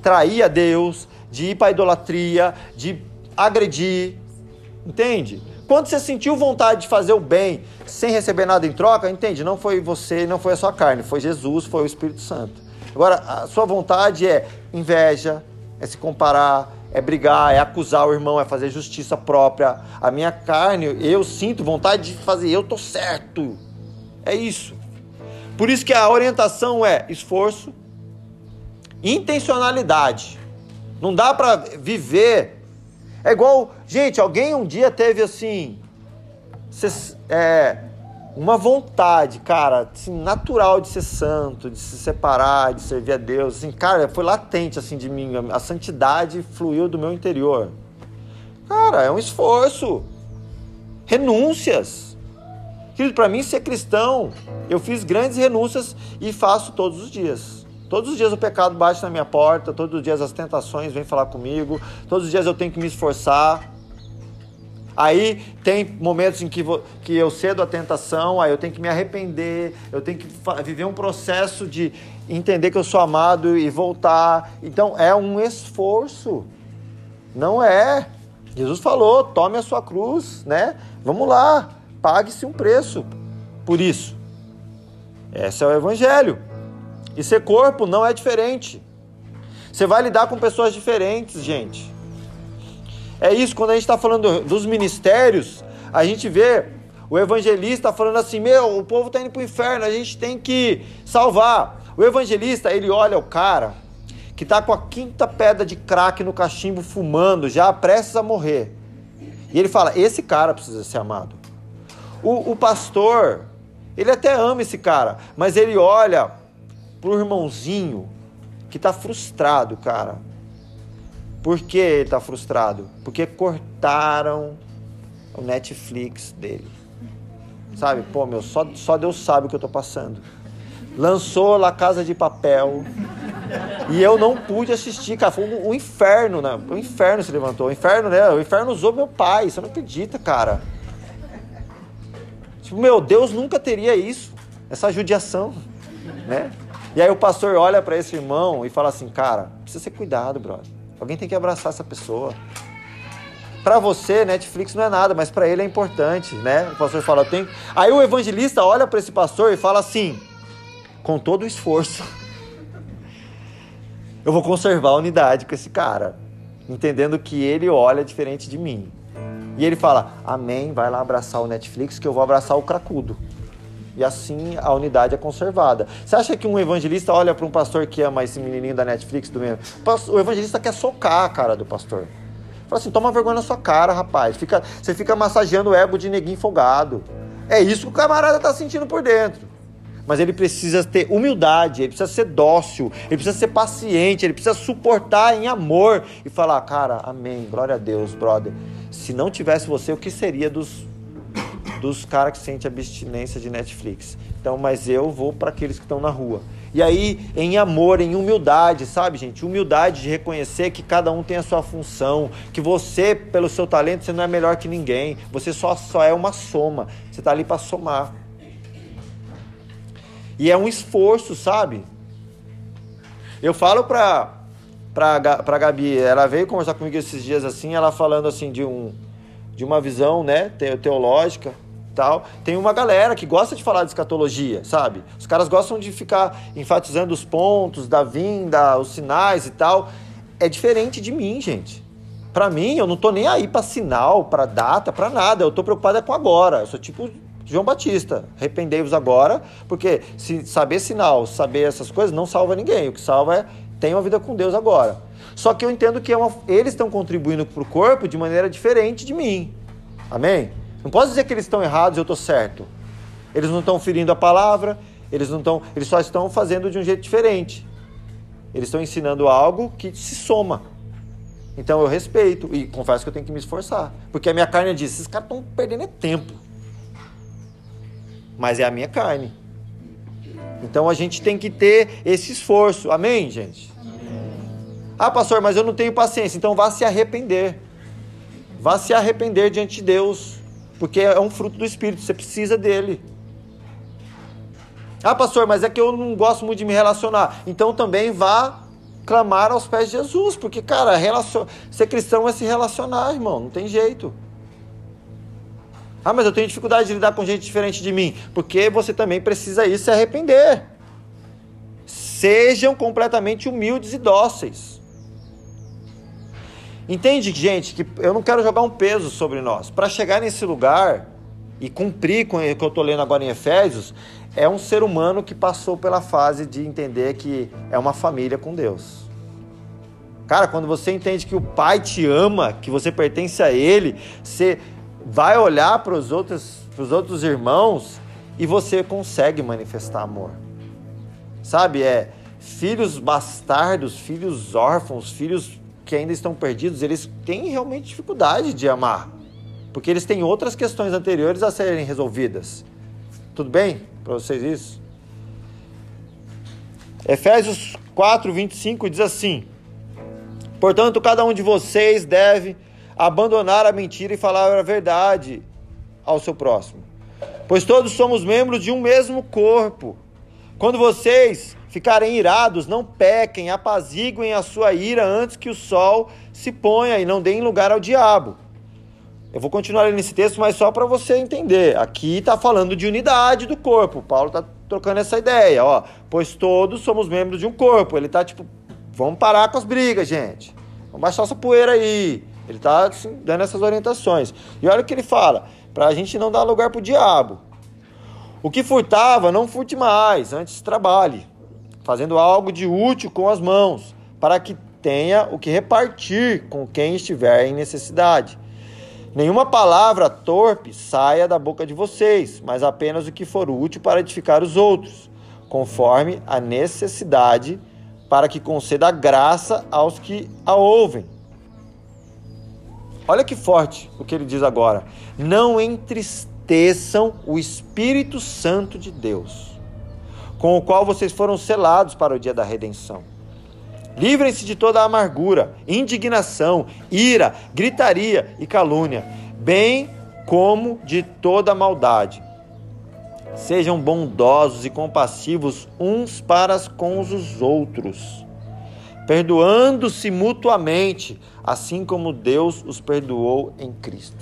Speaker 1: trair a Deus, de ir para idolatria, de agredir. Entende? Quando você sentiu vontade de fazer o bem sem receber nada em troca, entende? Não foi você, não foi a sua carne, foi Jesus, foi o Espírito Santo. Agora, a sua vontade é inveja, é se comparar, é brigar, é acusar o irmão, é fazer justiça própria. A minha carne, eu sinto vontade de fazer, eu tô certo. É isso. Por isso que a orientação é esforço, intencionalidade. Não dá para viver é igual, gente, alguém um dia teve assim, é, uma vontade, cara, assim, natural de ser santo, de se separar, de servir a Deus, assim, cara, foi latente assim de mim, a santidade fluiu do meu interior. Cara, é um esforço, renúncias. Querido, para mim ser cristão, eu fiz grandes renúncias e faço todos os dias. Todos os dias o pecado bate na minha porta, todos os dias as tentações vêm falar comigo, todos os dias eu tenho que me esforçar. Aí tem momentos em que, vou, que eu cedo a tentação, aí eu tenho que me arrepender, eu tenho que viver um processo de entender que eu sou amado e voltar. Então é um esforço, não é. Jesus falou: tome a sua cruz, né? Vamos lá, pague-se um preço por isso. Esse é o Evangelho. E ser corpo não é diferente. Você vai lidar com pessoas diferentes, gente. É isso, quando a gente está falando dos ministérios, a gente vê o evangelista falando assim: meu, o povo está indo para o inferno, a gente tem que salvar. O evangelista, ele olha o cara que está com a quinta pedra de crack no cachimbo fumando, já prestes a morrer. E ele fala: esse cara precisa ser amado. O, o pastor, ele até ama esse cara, mas ele olha pro irmãozinho que tá frustrado, cara. Por que ele tá frustrado? Porque cortaram o Netflix dele. Sabe? Pô, meu, só, só Deus sabe o que eu tô passando. Lançou La Casa de Papel. E eu não pude assistir, cara. Foi um, um inferno, né? O inferno se levantou. O inferno, né? O inferno usou meu pai. Você não acredita, cara. Tipo, meu, Deus nunca teria isso. Essa judiação, né? E aí o pastor olha para esse irmão e fala assim, cara, precisa ser cuidado, brother. Alguém tem que abraçar essa pessoa. Para você, Netflix não é nada, mas para ele é importante, né? O pastor fala, tem. Aí o evangelista olha para esse pastor e fala assim, com todo o esforço, [LAUGHS] eu vou conservar a unidade com esse cara, entendendo que ele olha diferente de mim. E ele fala, amém, vai lá abraçar o Netflix que eu vou abraçar o cracudo. E assim a unidade é conservada. Você acha que um evangelista olha para um pastor que ama esse menininho da Netflix do mesmo? O evangelista quer socar a cara do pastor. Fala assim, toma vergonha na sua cara, rapaz. Fica, você fica massageando o ego de neguinho folgado. É isso que o camarada está sentindo por dentro. Mas ele precisa ter humildade, ele precisa ser dócil, ele precisa ser paciente, ele precisa suportar em amor e falar, cara, amém, glória a Deus, brother. Se não tivesse você, o que seria dos dos caras que sentem abstinência de Netflix. Então, mas eu vou para aqueles que estão na rua. E aí, em amor, em humildade, sabe, gente? Humildade de reconhecer que cada um tem a sua função, que você, pelo seu talento, você não é melhor que ninguém. Você só, só é uma soma. Você está ali para somar. E é um esforço, sabe? Eu falo para pra, pra Gabi, ela veio conversar comigo esses dias assim, ela falando assim de um de uma visão, né, teológica tal. Tem uma galera que gosta de falar de escatologia, sabe? Os caras gostam de ficar enfatizando os pontos da vinda, os sinais e tal. É diferente de mim, gente. Para mim, eu não tô nem aí para sinal, para data, para nada. Eu tô preocupado é com agora. Eu sou tipo João Batista, arrependei-vos agora, porque se saber sinal, saber essas coisas não salva ninguém. O que salva é tenha uma vida com Deus agora. Só que eu entendo que é uma, eles estão contribuindo para o corpo de maneira diferente de mim. Amém? Não posso dizer que eles estão errados e eu estou certo. Eles não estão ferindo a palavra, eles não estão, eles só estão fazendo de um jeito diferente. Eles estão ensinando algo que se soma. Então eu respeito e confesso que eu tenho que me esforçar, porque a minha carne diz: esses caras estão perdendo tempo. Mas é a minha carne. Então a gente tem que ter esse esforço. Amém, gente? Ah, pastor, mas eu não tenho paciência. Então vá se arrepender. Vá se arrepender diante de Deus. Porque é um fruto do Espírito, você precisa dele. Ah, pastor, mas é que eu não gosto muito de me relacionar. Então também vá clamar aos pés de Jesus. Porque, cara, relacion... ser cristão é se relacionar, irmão. Não tem jeito. Ah, mas eu tenho dificuldade de lidar com gente diferente de mim. Porque você também precisa ir se arrepender. Sejam completamente humildes e dóceis. Entende, gente, que eu não quero jogar um peso sobre nós. Para chegar nesse lugar e cumprir com o que eu estou lendo agora em Efésios, é um ser humano que passou pela fase de entender que é uma família com Deus. Cara, quando você entende que o Pai te ama, que você pertence a Ele, você vai olhar para os outros, os outros irmãos e você consegue manifestar amor. Sabe, é filhos bastardos, filhos órfãos, filhos que ainda estão perdidos, eles têm realmente dificuldade de amar, porque eles têm outras questões anteriores a serem resolvidas. Tudo bem para vocês isso? Efésios 4, 25 diz assim: Portanto, cada um de vocês deve abandonar a mentira e falar a verdade ao seu próximo, pois todos somos membros de um mesmo corpo. Quando vocês ficarem irados, não pequem, apaziguem a sua ira antes que o sol se ponha e não deem lugar ao diabo. Eu vou continuar lendo esse texto, mas só para você entender. Aqui está falando de unidade do corpo. Paulo está trocando essa ideia, ó. Pois todos somos membros de um corpo. Ele está tipo, vamos parar com as brigas, gente. Vamos baixar essa poeira aí. Ele está assim, dando essas orientações. E olha o que ele fala: para a gente não dar lugar para o diabo. O que furtava, não furte mais, antes trabalhe fazendo algo de útil com as mãos, para que tenha o que repartir com quem estiver em necessidade. Nenhuma palavra torpe saia da boca de vocês, mas apenas o que for útil para edificar os outros, conforme a necessidade, para que conceda graça aos que a ouvem. Olha que forte o que ele diz agora. Não entristeçam o Espírito Santo de Deus com o qual vocês foram selados para o dia da redenção. Livrem-se de toda amargura, indignação, ira, gritaria e calúnia, bem como de toda maldade. Sejam bondosos e compassivos uns para com os outros, perdoando-se mutuamente, assim como Deus os perdoou em Cristo.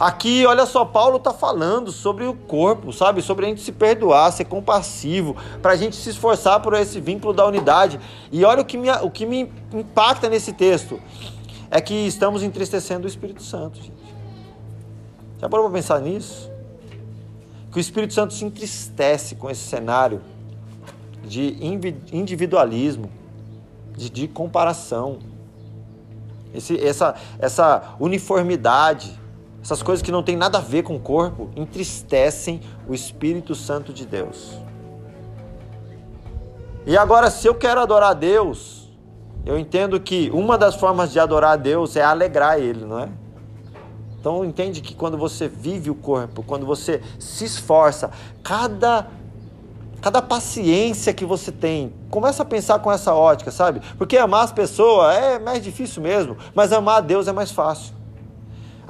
Speaker 1: Aqui, olha só, Paulo está falando sobre o corpo, sabe? Sobre a gente se perdoar, ser compassivo, para a gente se esforçar por esse vínculo da unidade. E olha o que, me, o que me impacta nesse texto: é que estamos entristecendo o Espírito Santo, gente. Já parou para pensar nisso? Que o Espírito Santo se entristece com esse cenário de individualismo, de, de comparação, esse, essa, essa uniformidade essas coisas que não têm nada a ver com o corpo entristecem o Espírito Santo de Deus. E agora, se eu quero adorar a Deus, eu entendo que uma das formas de adorar a Deus é alegrar Ele, não é? Então entende que quando você vive o corpo, quando você se esforça, cada cada paciência que você tem, começa a pensar com essa ótica, sabe? Porque amar as pessoas é mais difícil mesmo, mas amar a Deus é mais fácil.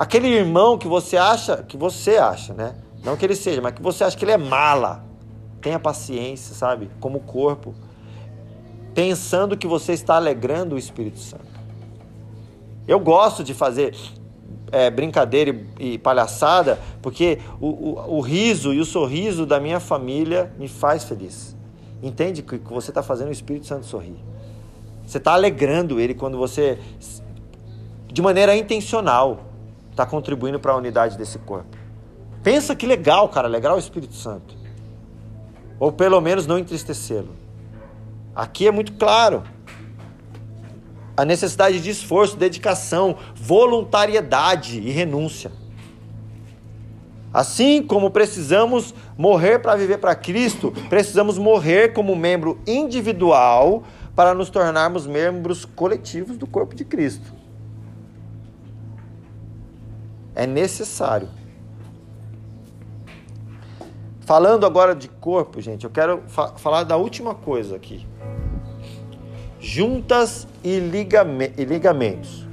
Speaker 1: Aquele irmão que você acha, que você acha, né? Não que ele seja, mas que você acha que ele é mala. Tenha paciência, sabe? Como corpo. Pensando que você está alegrando o Espírito Santo. Eu gosto de fazer é, brincadeira e, e, palhaçada, porque o, o, o, riso e o sorriso da minha família me faz feliz. Entende que, que você está fazendo o Espírito Santo sorrir. Você está alegrando ele quando você, de maneira intencional, está contribuindo para a unidade desse corpo. Pensa que legal, cara, legal o Espírito Santo. Ou pelo menos não entristecê-lo. Aqui é muito claro. A necessidade de esforço, dedicação, voluntariedade e renúncia. Assim como precisamos morrer para viver para Cristo, precisamos morrer como membro individual para nos tornarmos membros coletivos do corpo de Cristo. É necessário. Falando agora de corpo, gente, eu quero fa falar da última coisa aqui. Juntas e, ligame e ligamentos.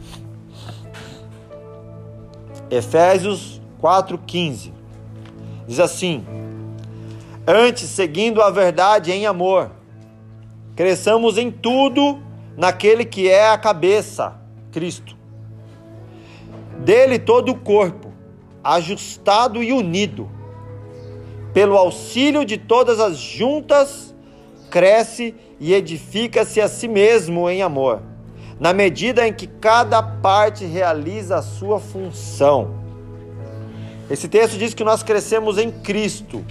Speaker 1: Efésios 4,15. Diz assim: Antes, seguindo a verdade em amor, cresçamos em tudo naquele que é a cabeça, Cristo. Dele todo o corpo, ajustado e unido, pelo auxílio de todas as juntas, cresce e edifica-se a si mesmo em amor, na medida em que cada parte realiza a sua função. Esse texto diz que nós crescemos em Cristo.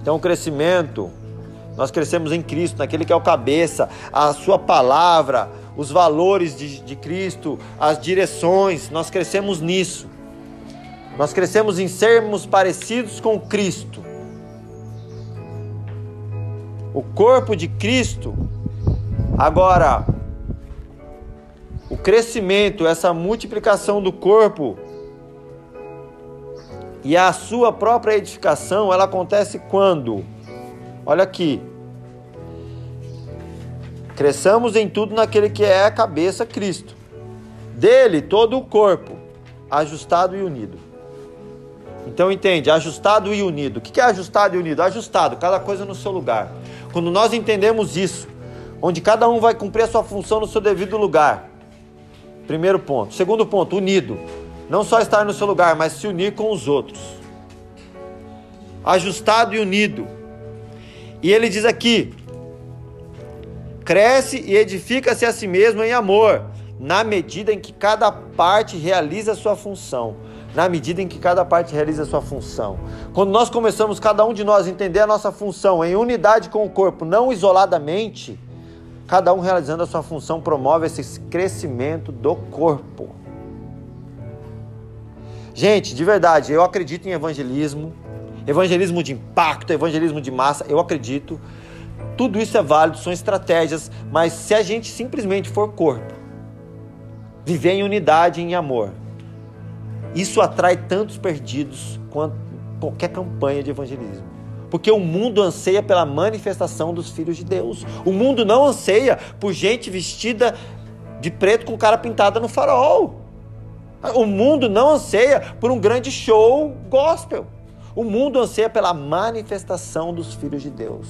Speaker 1: Então, o crescimento, nós crescemos em Cristo, naquele que é o cabeça, a Sua palavra, os valores de, de Cristo, as direções, nós crescemos nisso. Nós crescemos em sermos parecidos com Cristo. O corpo de Cristo, agora, o crescimento, essa multiplicação do corpo, e a sua própria edificação, ela acontece quando? Olha aqui. Cresçamos em tudo naquele que é a cabeça, Cristo. Dele, todo o corpo, ajustado e unido. Então entende, ajustado e unido. O que é ajustado e unido? Ajustado, cada coisa no seu lugar. Quando nós entendemos isso, onde cada um vai cumprir a sua função no seu devido lugar. Primeiro ponto. Segundo ponto, unido. Não só estar no seu lugar, mas se unir com os outros. Ajustado e unido. E ele diz aqui: cresce e edifica-se a si mesmo em amor, na medida em que cada parte realiza a sua função. Na medida em que cada parte realiza a sua função. Quando nós começamos, cada um de nós, entender a nossa função em unidade com o corpo, não isoladamente, cada um realizando a sua função promove esse crescimento do corpo. Gente, de verdade, eu acredito em evangelismo, evangelismo de impacto, evangelismo de massa, eu acredito. Tudo isso é válido, são estratégias, mas se a gente simplesmente for corpo, viver em unidade e em amor, isso atrai tantos perdidos quanto qualquer campanha de evangelismo. Porque o mundo anseia pela manifestação dos filhos de Deus. O mundo não anseia por gente vestida de preto com cara pintada no farol. O mundo não anseia por um grande show gospel. O mundo anseia pela manifestação dos filhos de Deus.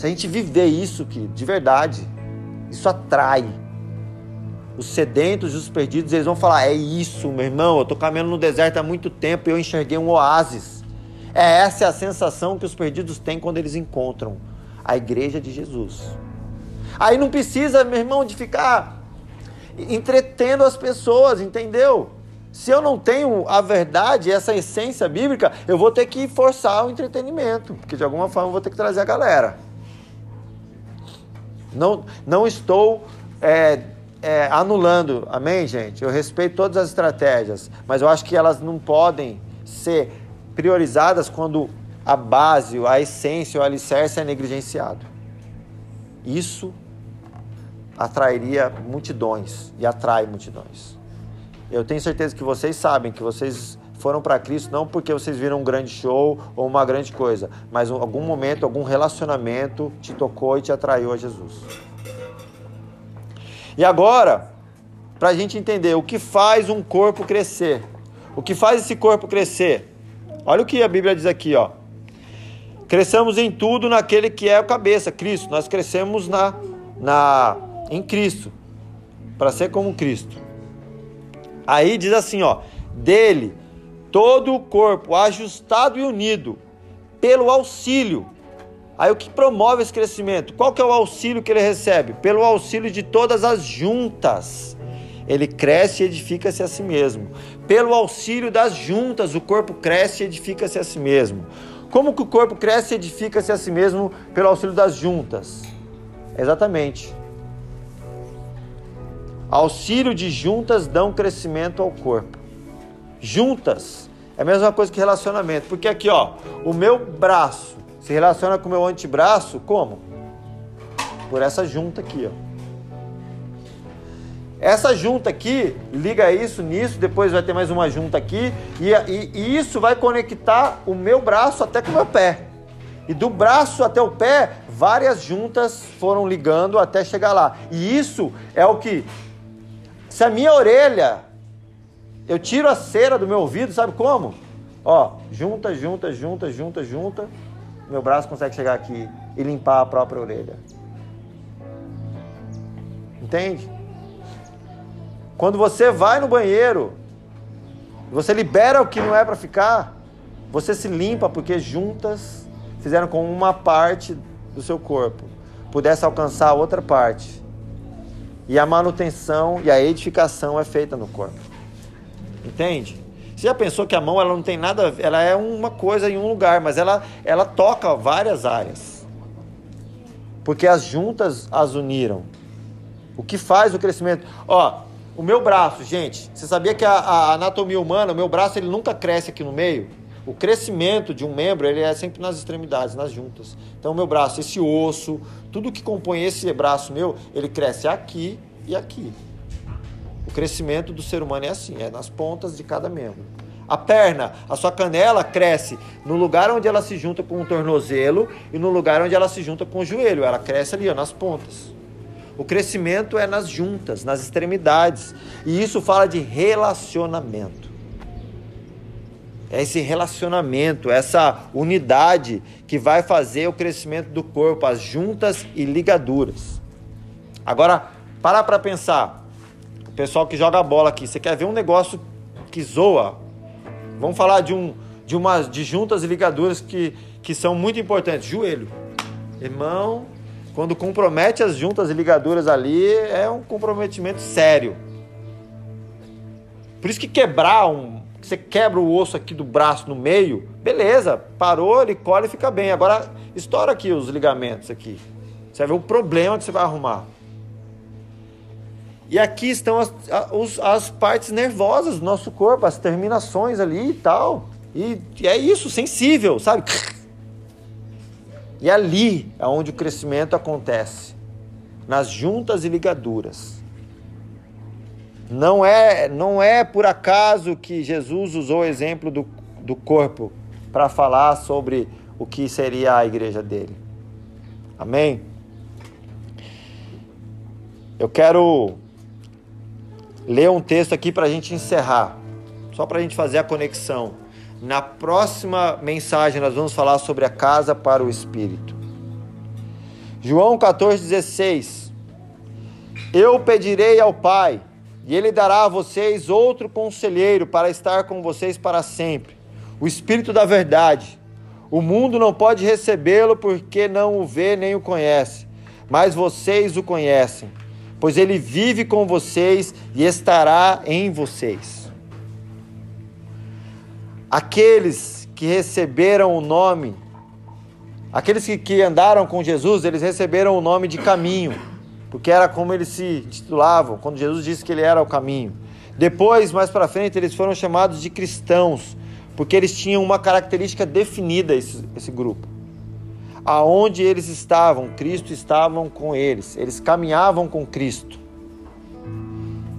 Speaker 1: Se a gente viver isso que de verdade, isso atrai. Os sedentos e os perdidos, eles vão falar: "É isso, meu irmão, eu tô caminhando no deserto há muito tempo e eu enxerguei um oásis". É essa é a sensação que os perdidos têm quando eles encontram a igreja de Jesus. Aí não precisa, meu irmão, de ficar entretendo as pessoas, entendeu? Se eu não tenho a verdade, essa essência bíblica, eu vou ter que forçar o entretenimento, porque de alguma forma eu vou ter que trazer a galera. Não, não estou é, é, anulando, amém, gente? Eu respeito todas as estratégias, mas eu acho que elas não podem ser priorizadas quando a base, a essência, o alicerce é negligenciado. Isso atrairia multidões e atrai multidões. Eu tenho certeza que vocês sabem que vocês foram para Cristo não porque vocês viram um grande show ou uma grande coisa, mas em algum momento, algum relacionamento te tocou e te atraiu a Jesus. E agora, para a gente entender o que faz um corpo crescer, o que faz esse corpo crescer, olha o que a Bíblia diz aqui, ó. Cresçamos em tudo naquele que é a cabeça, Cristo. Nós crescemos na, na em Cristo, para ser como Cristo. Aí diz assim, ó, dele todo o corpo ajustado e unido pelo auxílio. Aí o que promove esse crescimento? Qual que é o auxílio que ele recebe? Pelo auxílio de todas as juntas. ele cresce e edifica-se a si mesmo. Pelo auxílio das juntas, o corpo cresce e edifica-se a si mesmo. Como que o corpo cresce e edifica-se a si mesmo pelo auxílio das juntas? Exatamente. Auxílio de juntas dão crescimento ao corpo. Juntas é a mesma coisa que relacionamento, porque aqui, ó, o meu braço se relaciona com o meu antebraço como? Por essa junta aqui, ó. Essa junta aqui liga isso nisso, depois vai ter mais uma junta aqui, e, e, e, isso vai conectar o meu braço até com o meu pé. E do braço até o pé, várias juntas foram ligando até chegar lá. E isso é o que. Se a minha orelha, eu tiro a cera do meu ouvido, sabe como? Ó, junta, junta, junta, junta, junta. Meu braço consegue chegar aqui e limpar a própria orelha. Entende? Quando você vai no banheiro, você libera o que não é para ficar, você se limpa porque juntas fizeram com uma parte do seu corpo pudesse alcançar a outra parte. E a manutenção e a edificação é feita no corpo. Entende? Você já pensou que a mão ela não tem nada, ela é uma coisa em um lugar, mas ela ela toca várias áreas. Porque as juntas as uniram. O que faz o crescimento? Ó, o meu braço, gente, você sabia que a, a, anatomia humana, o meu braço, ele nunca cresce aqui no meio? O crescimento de um membro, ele é sempre nas extremidades, nas juntas. Então, o meu braço, esse osso, tudo que compõe esse braço meu, ele cresce aqui e aqui. O crescimento do ser humano é assim, é nas pontas de cada membro. A perna, a sua canela cresce no lugar onde ela se junta com o tornozelo e no lugar onde ela se junta com o joelho. Ela cresce ali, ó, nas pontas. O crescimento é nas juntas, nas extremidades. E isso fala de relacionamento. É esse relacionamento, essa unidade que vai fazer o crescimento do corpo, as juntas e ligaduras. Agora, para para pensar. O pessoal que joga bola aqui, você quer ver um negócio que zoa? Vamos falar de um de umas de juntas e ligaduras que, que são muito importantes. Joelho. Irmão, quando compromete as juntas e ligaduras ali, é um comprometimento sério. Por isso que quebrar um. Você quebra o osso aqui do braço no meio, beleza, parou, ele colhe e fica bem. Agora, estoura aqui os ligamentos aqui. Você vai ver o problema que você vai arrumar. E aqui estão as, as, as partes nervosas do nosso corpo, as terminações ali e tal. E, e é isso, sensível, sabe? E ali é onde o crescimento acontece, nas juntas e ligaduras. Não é, não é por acaso que Jesus usou o exemplo do, do corpo para falar sobre o que seria a igreja dele. Amém? Eu quero ler um texto aqui para a gente encerrar, só para a gente fazer a conexão. Na próxima mensagem, nós vamos falar sobre a casa para o Espírito. João 14,16: Eu pedirei ao Pai, e Ele dará a vocês outro conselheiro para estar com vocês para sempre, o Espírito da Verdade. O mundo não pode recebê-lo porque não o vê nem o conhece, mas vocês o conhecem, pois ele vive com vocês e estará em vocês. Aqueles que receberam o nome, aqueles que, que andaram com Jesus, eles receberam o nome de caminho, porque era como eles se titulavam, quando Jesus disse que ele era o caminho. Depois, mais para frente, eles foram chamados de cristãos, porque eles tinham uma característica definida, esse, esse grupo. Aonde eles estavam, Cristo estavam com eles, eles caminhavam com Cristo.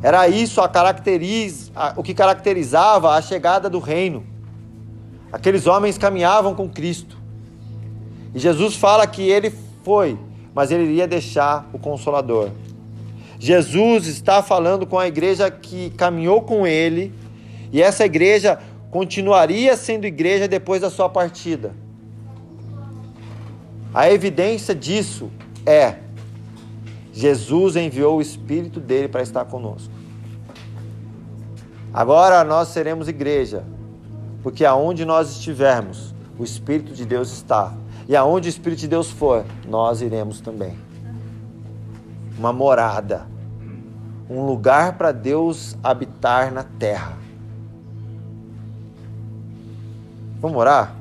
Speaker 1: Era isso a caracteriza, o que caracterizava a chegada do reino. Aqueles homens caminhavam com Cristo. E Jesus fala que ele foi, mas ele iria deixar o consolador. Jesus está falando com a igreja que caminhou com ele, e essa igreja continuaria sendo igreja depois da sua partida. A evidência disso é Jesus enviou o Espírito dele para estar conosco. Agora nós seremos igreja, porque aonde nós estivermos, o Espírito de Deus está. E aonde o Espírito de Deus for, nós iremos também. Uma morada. um lugar para Deus habitar na terra. Vamos orar?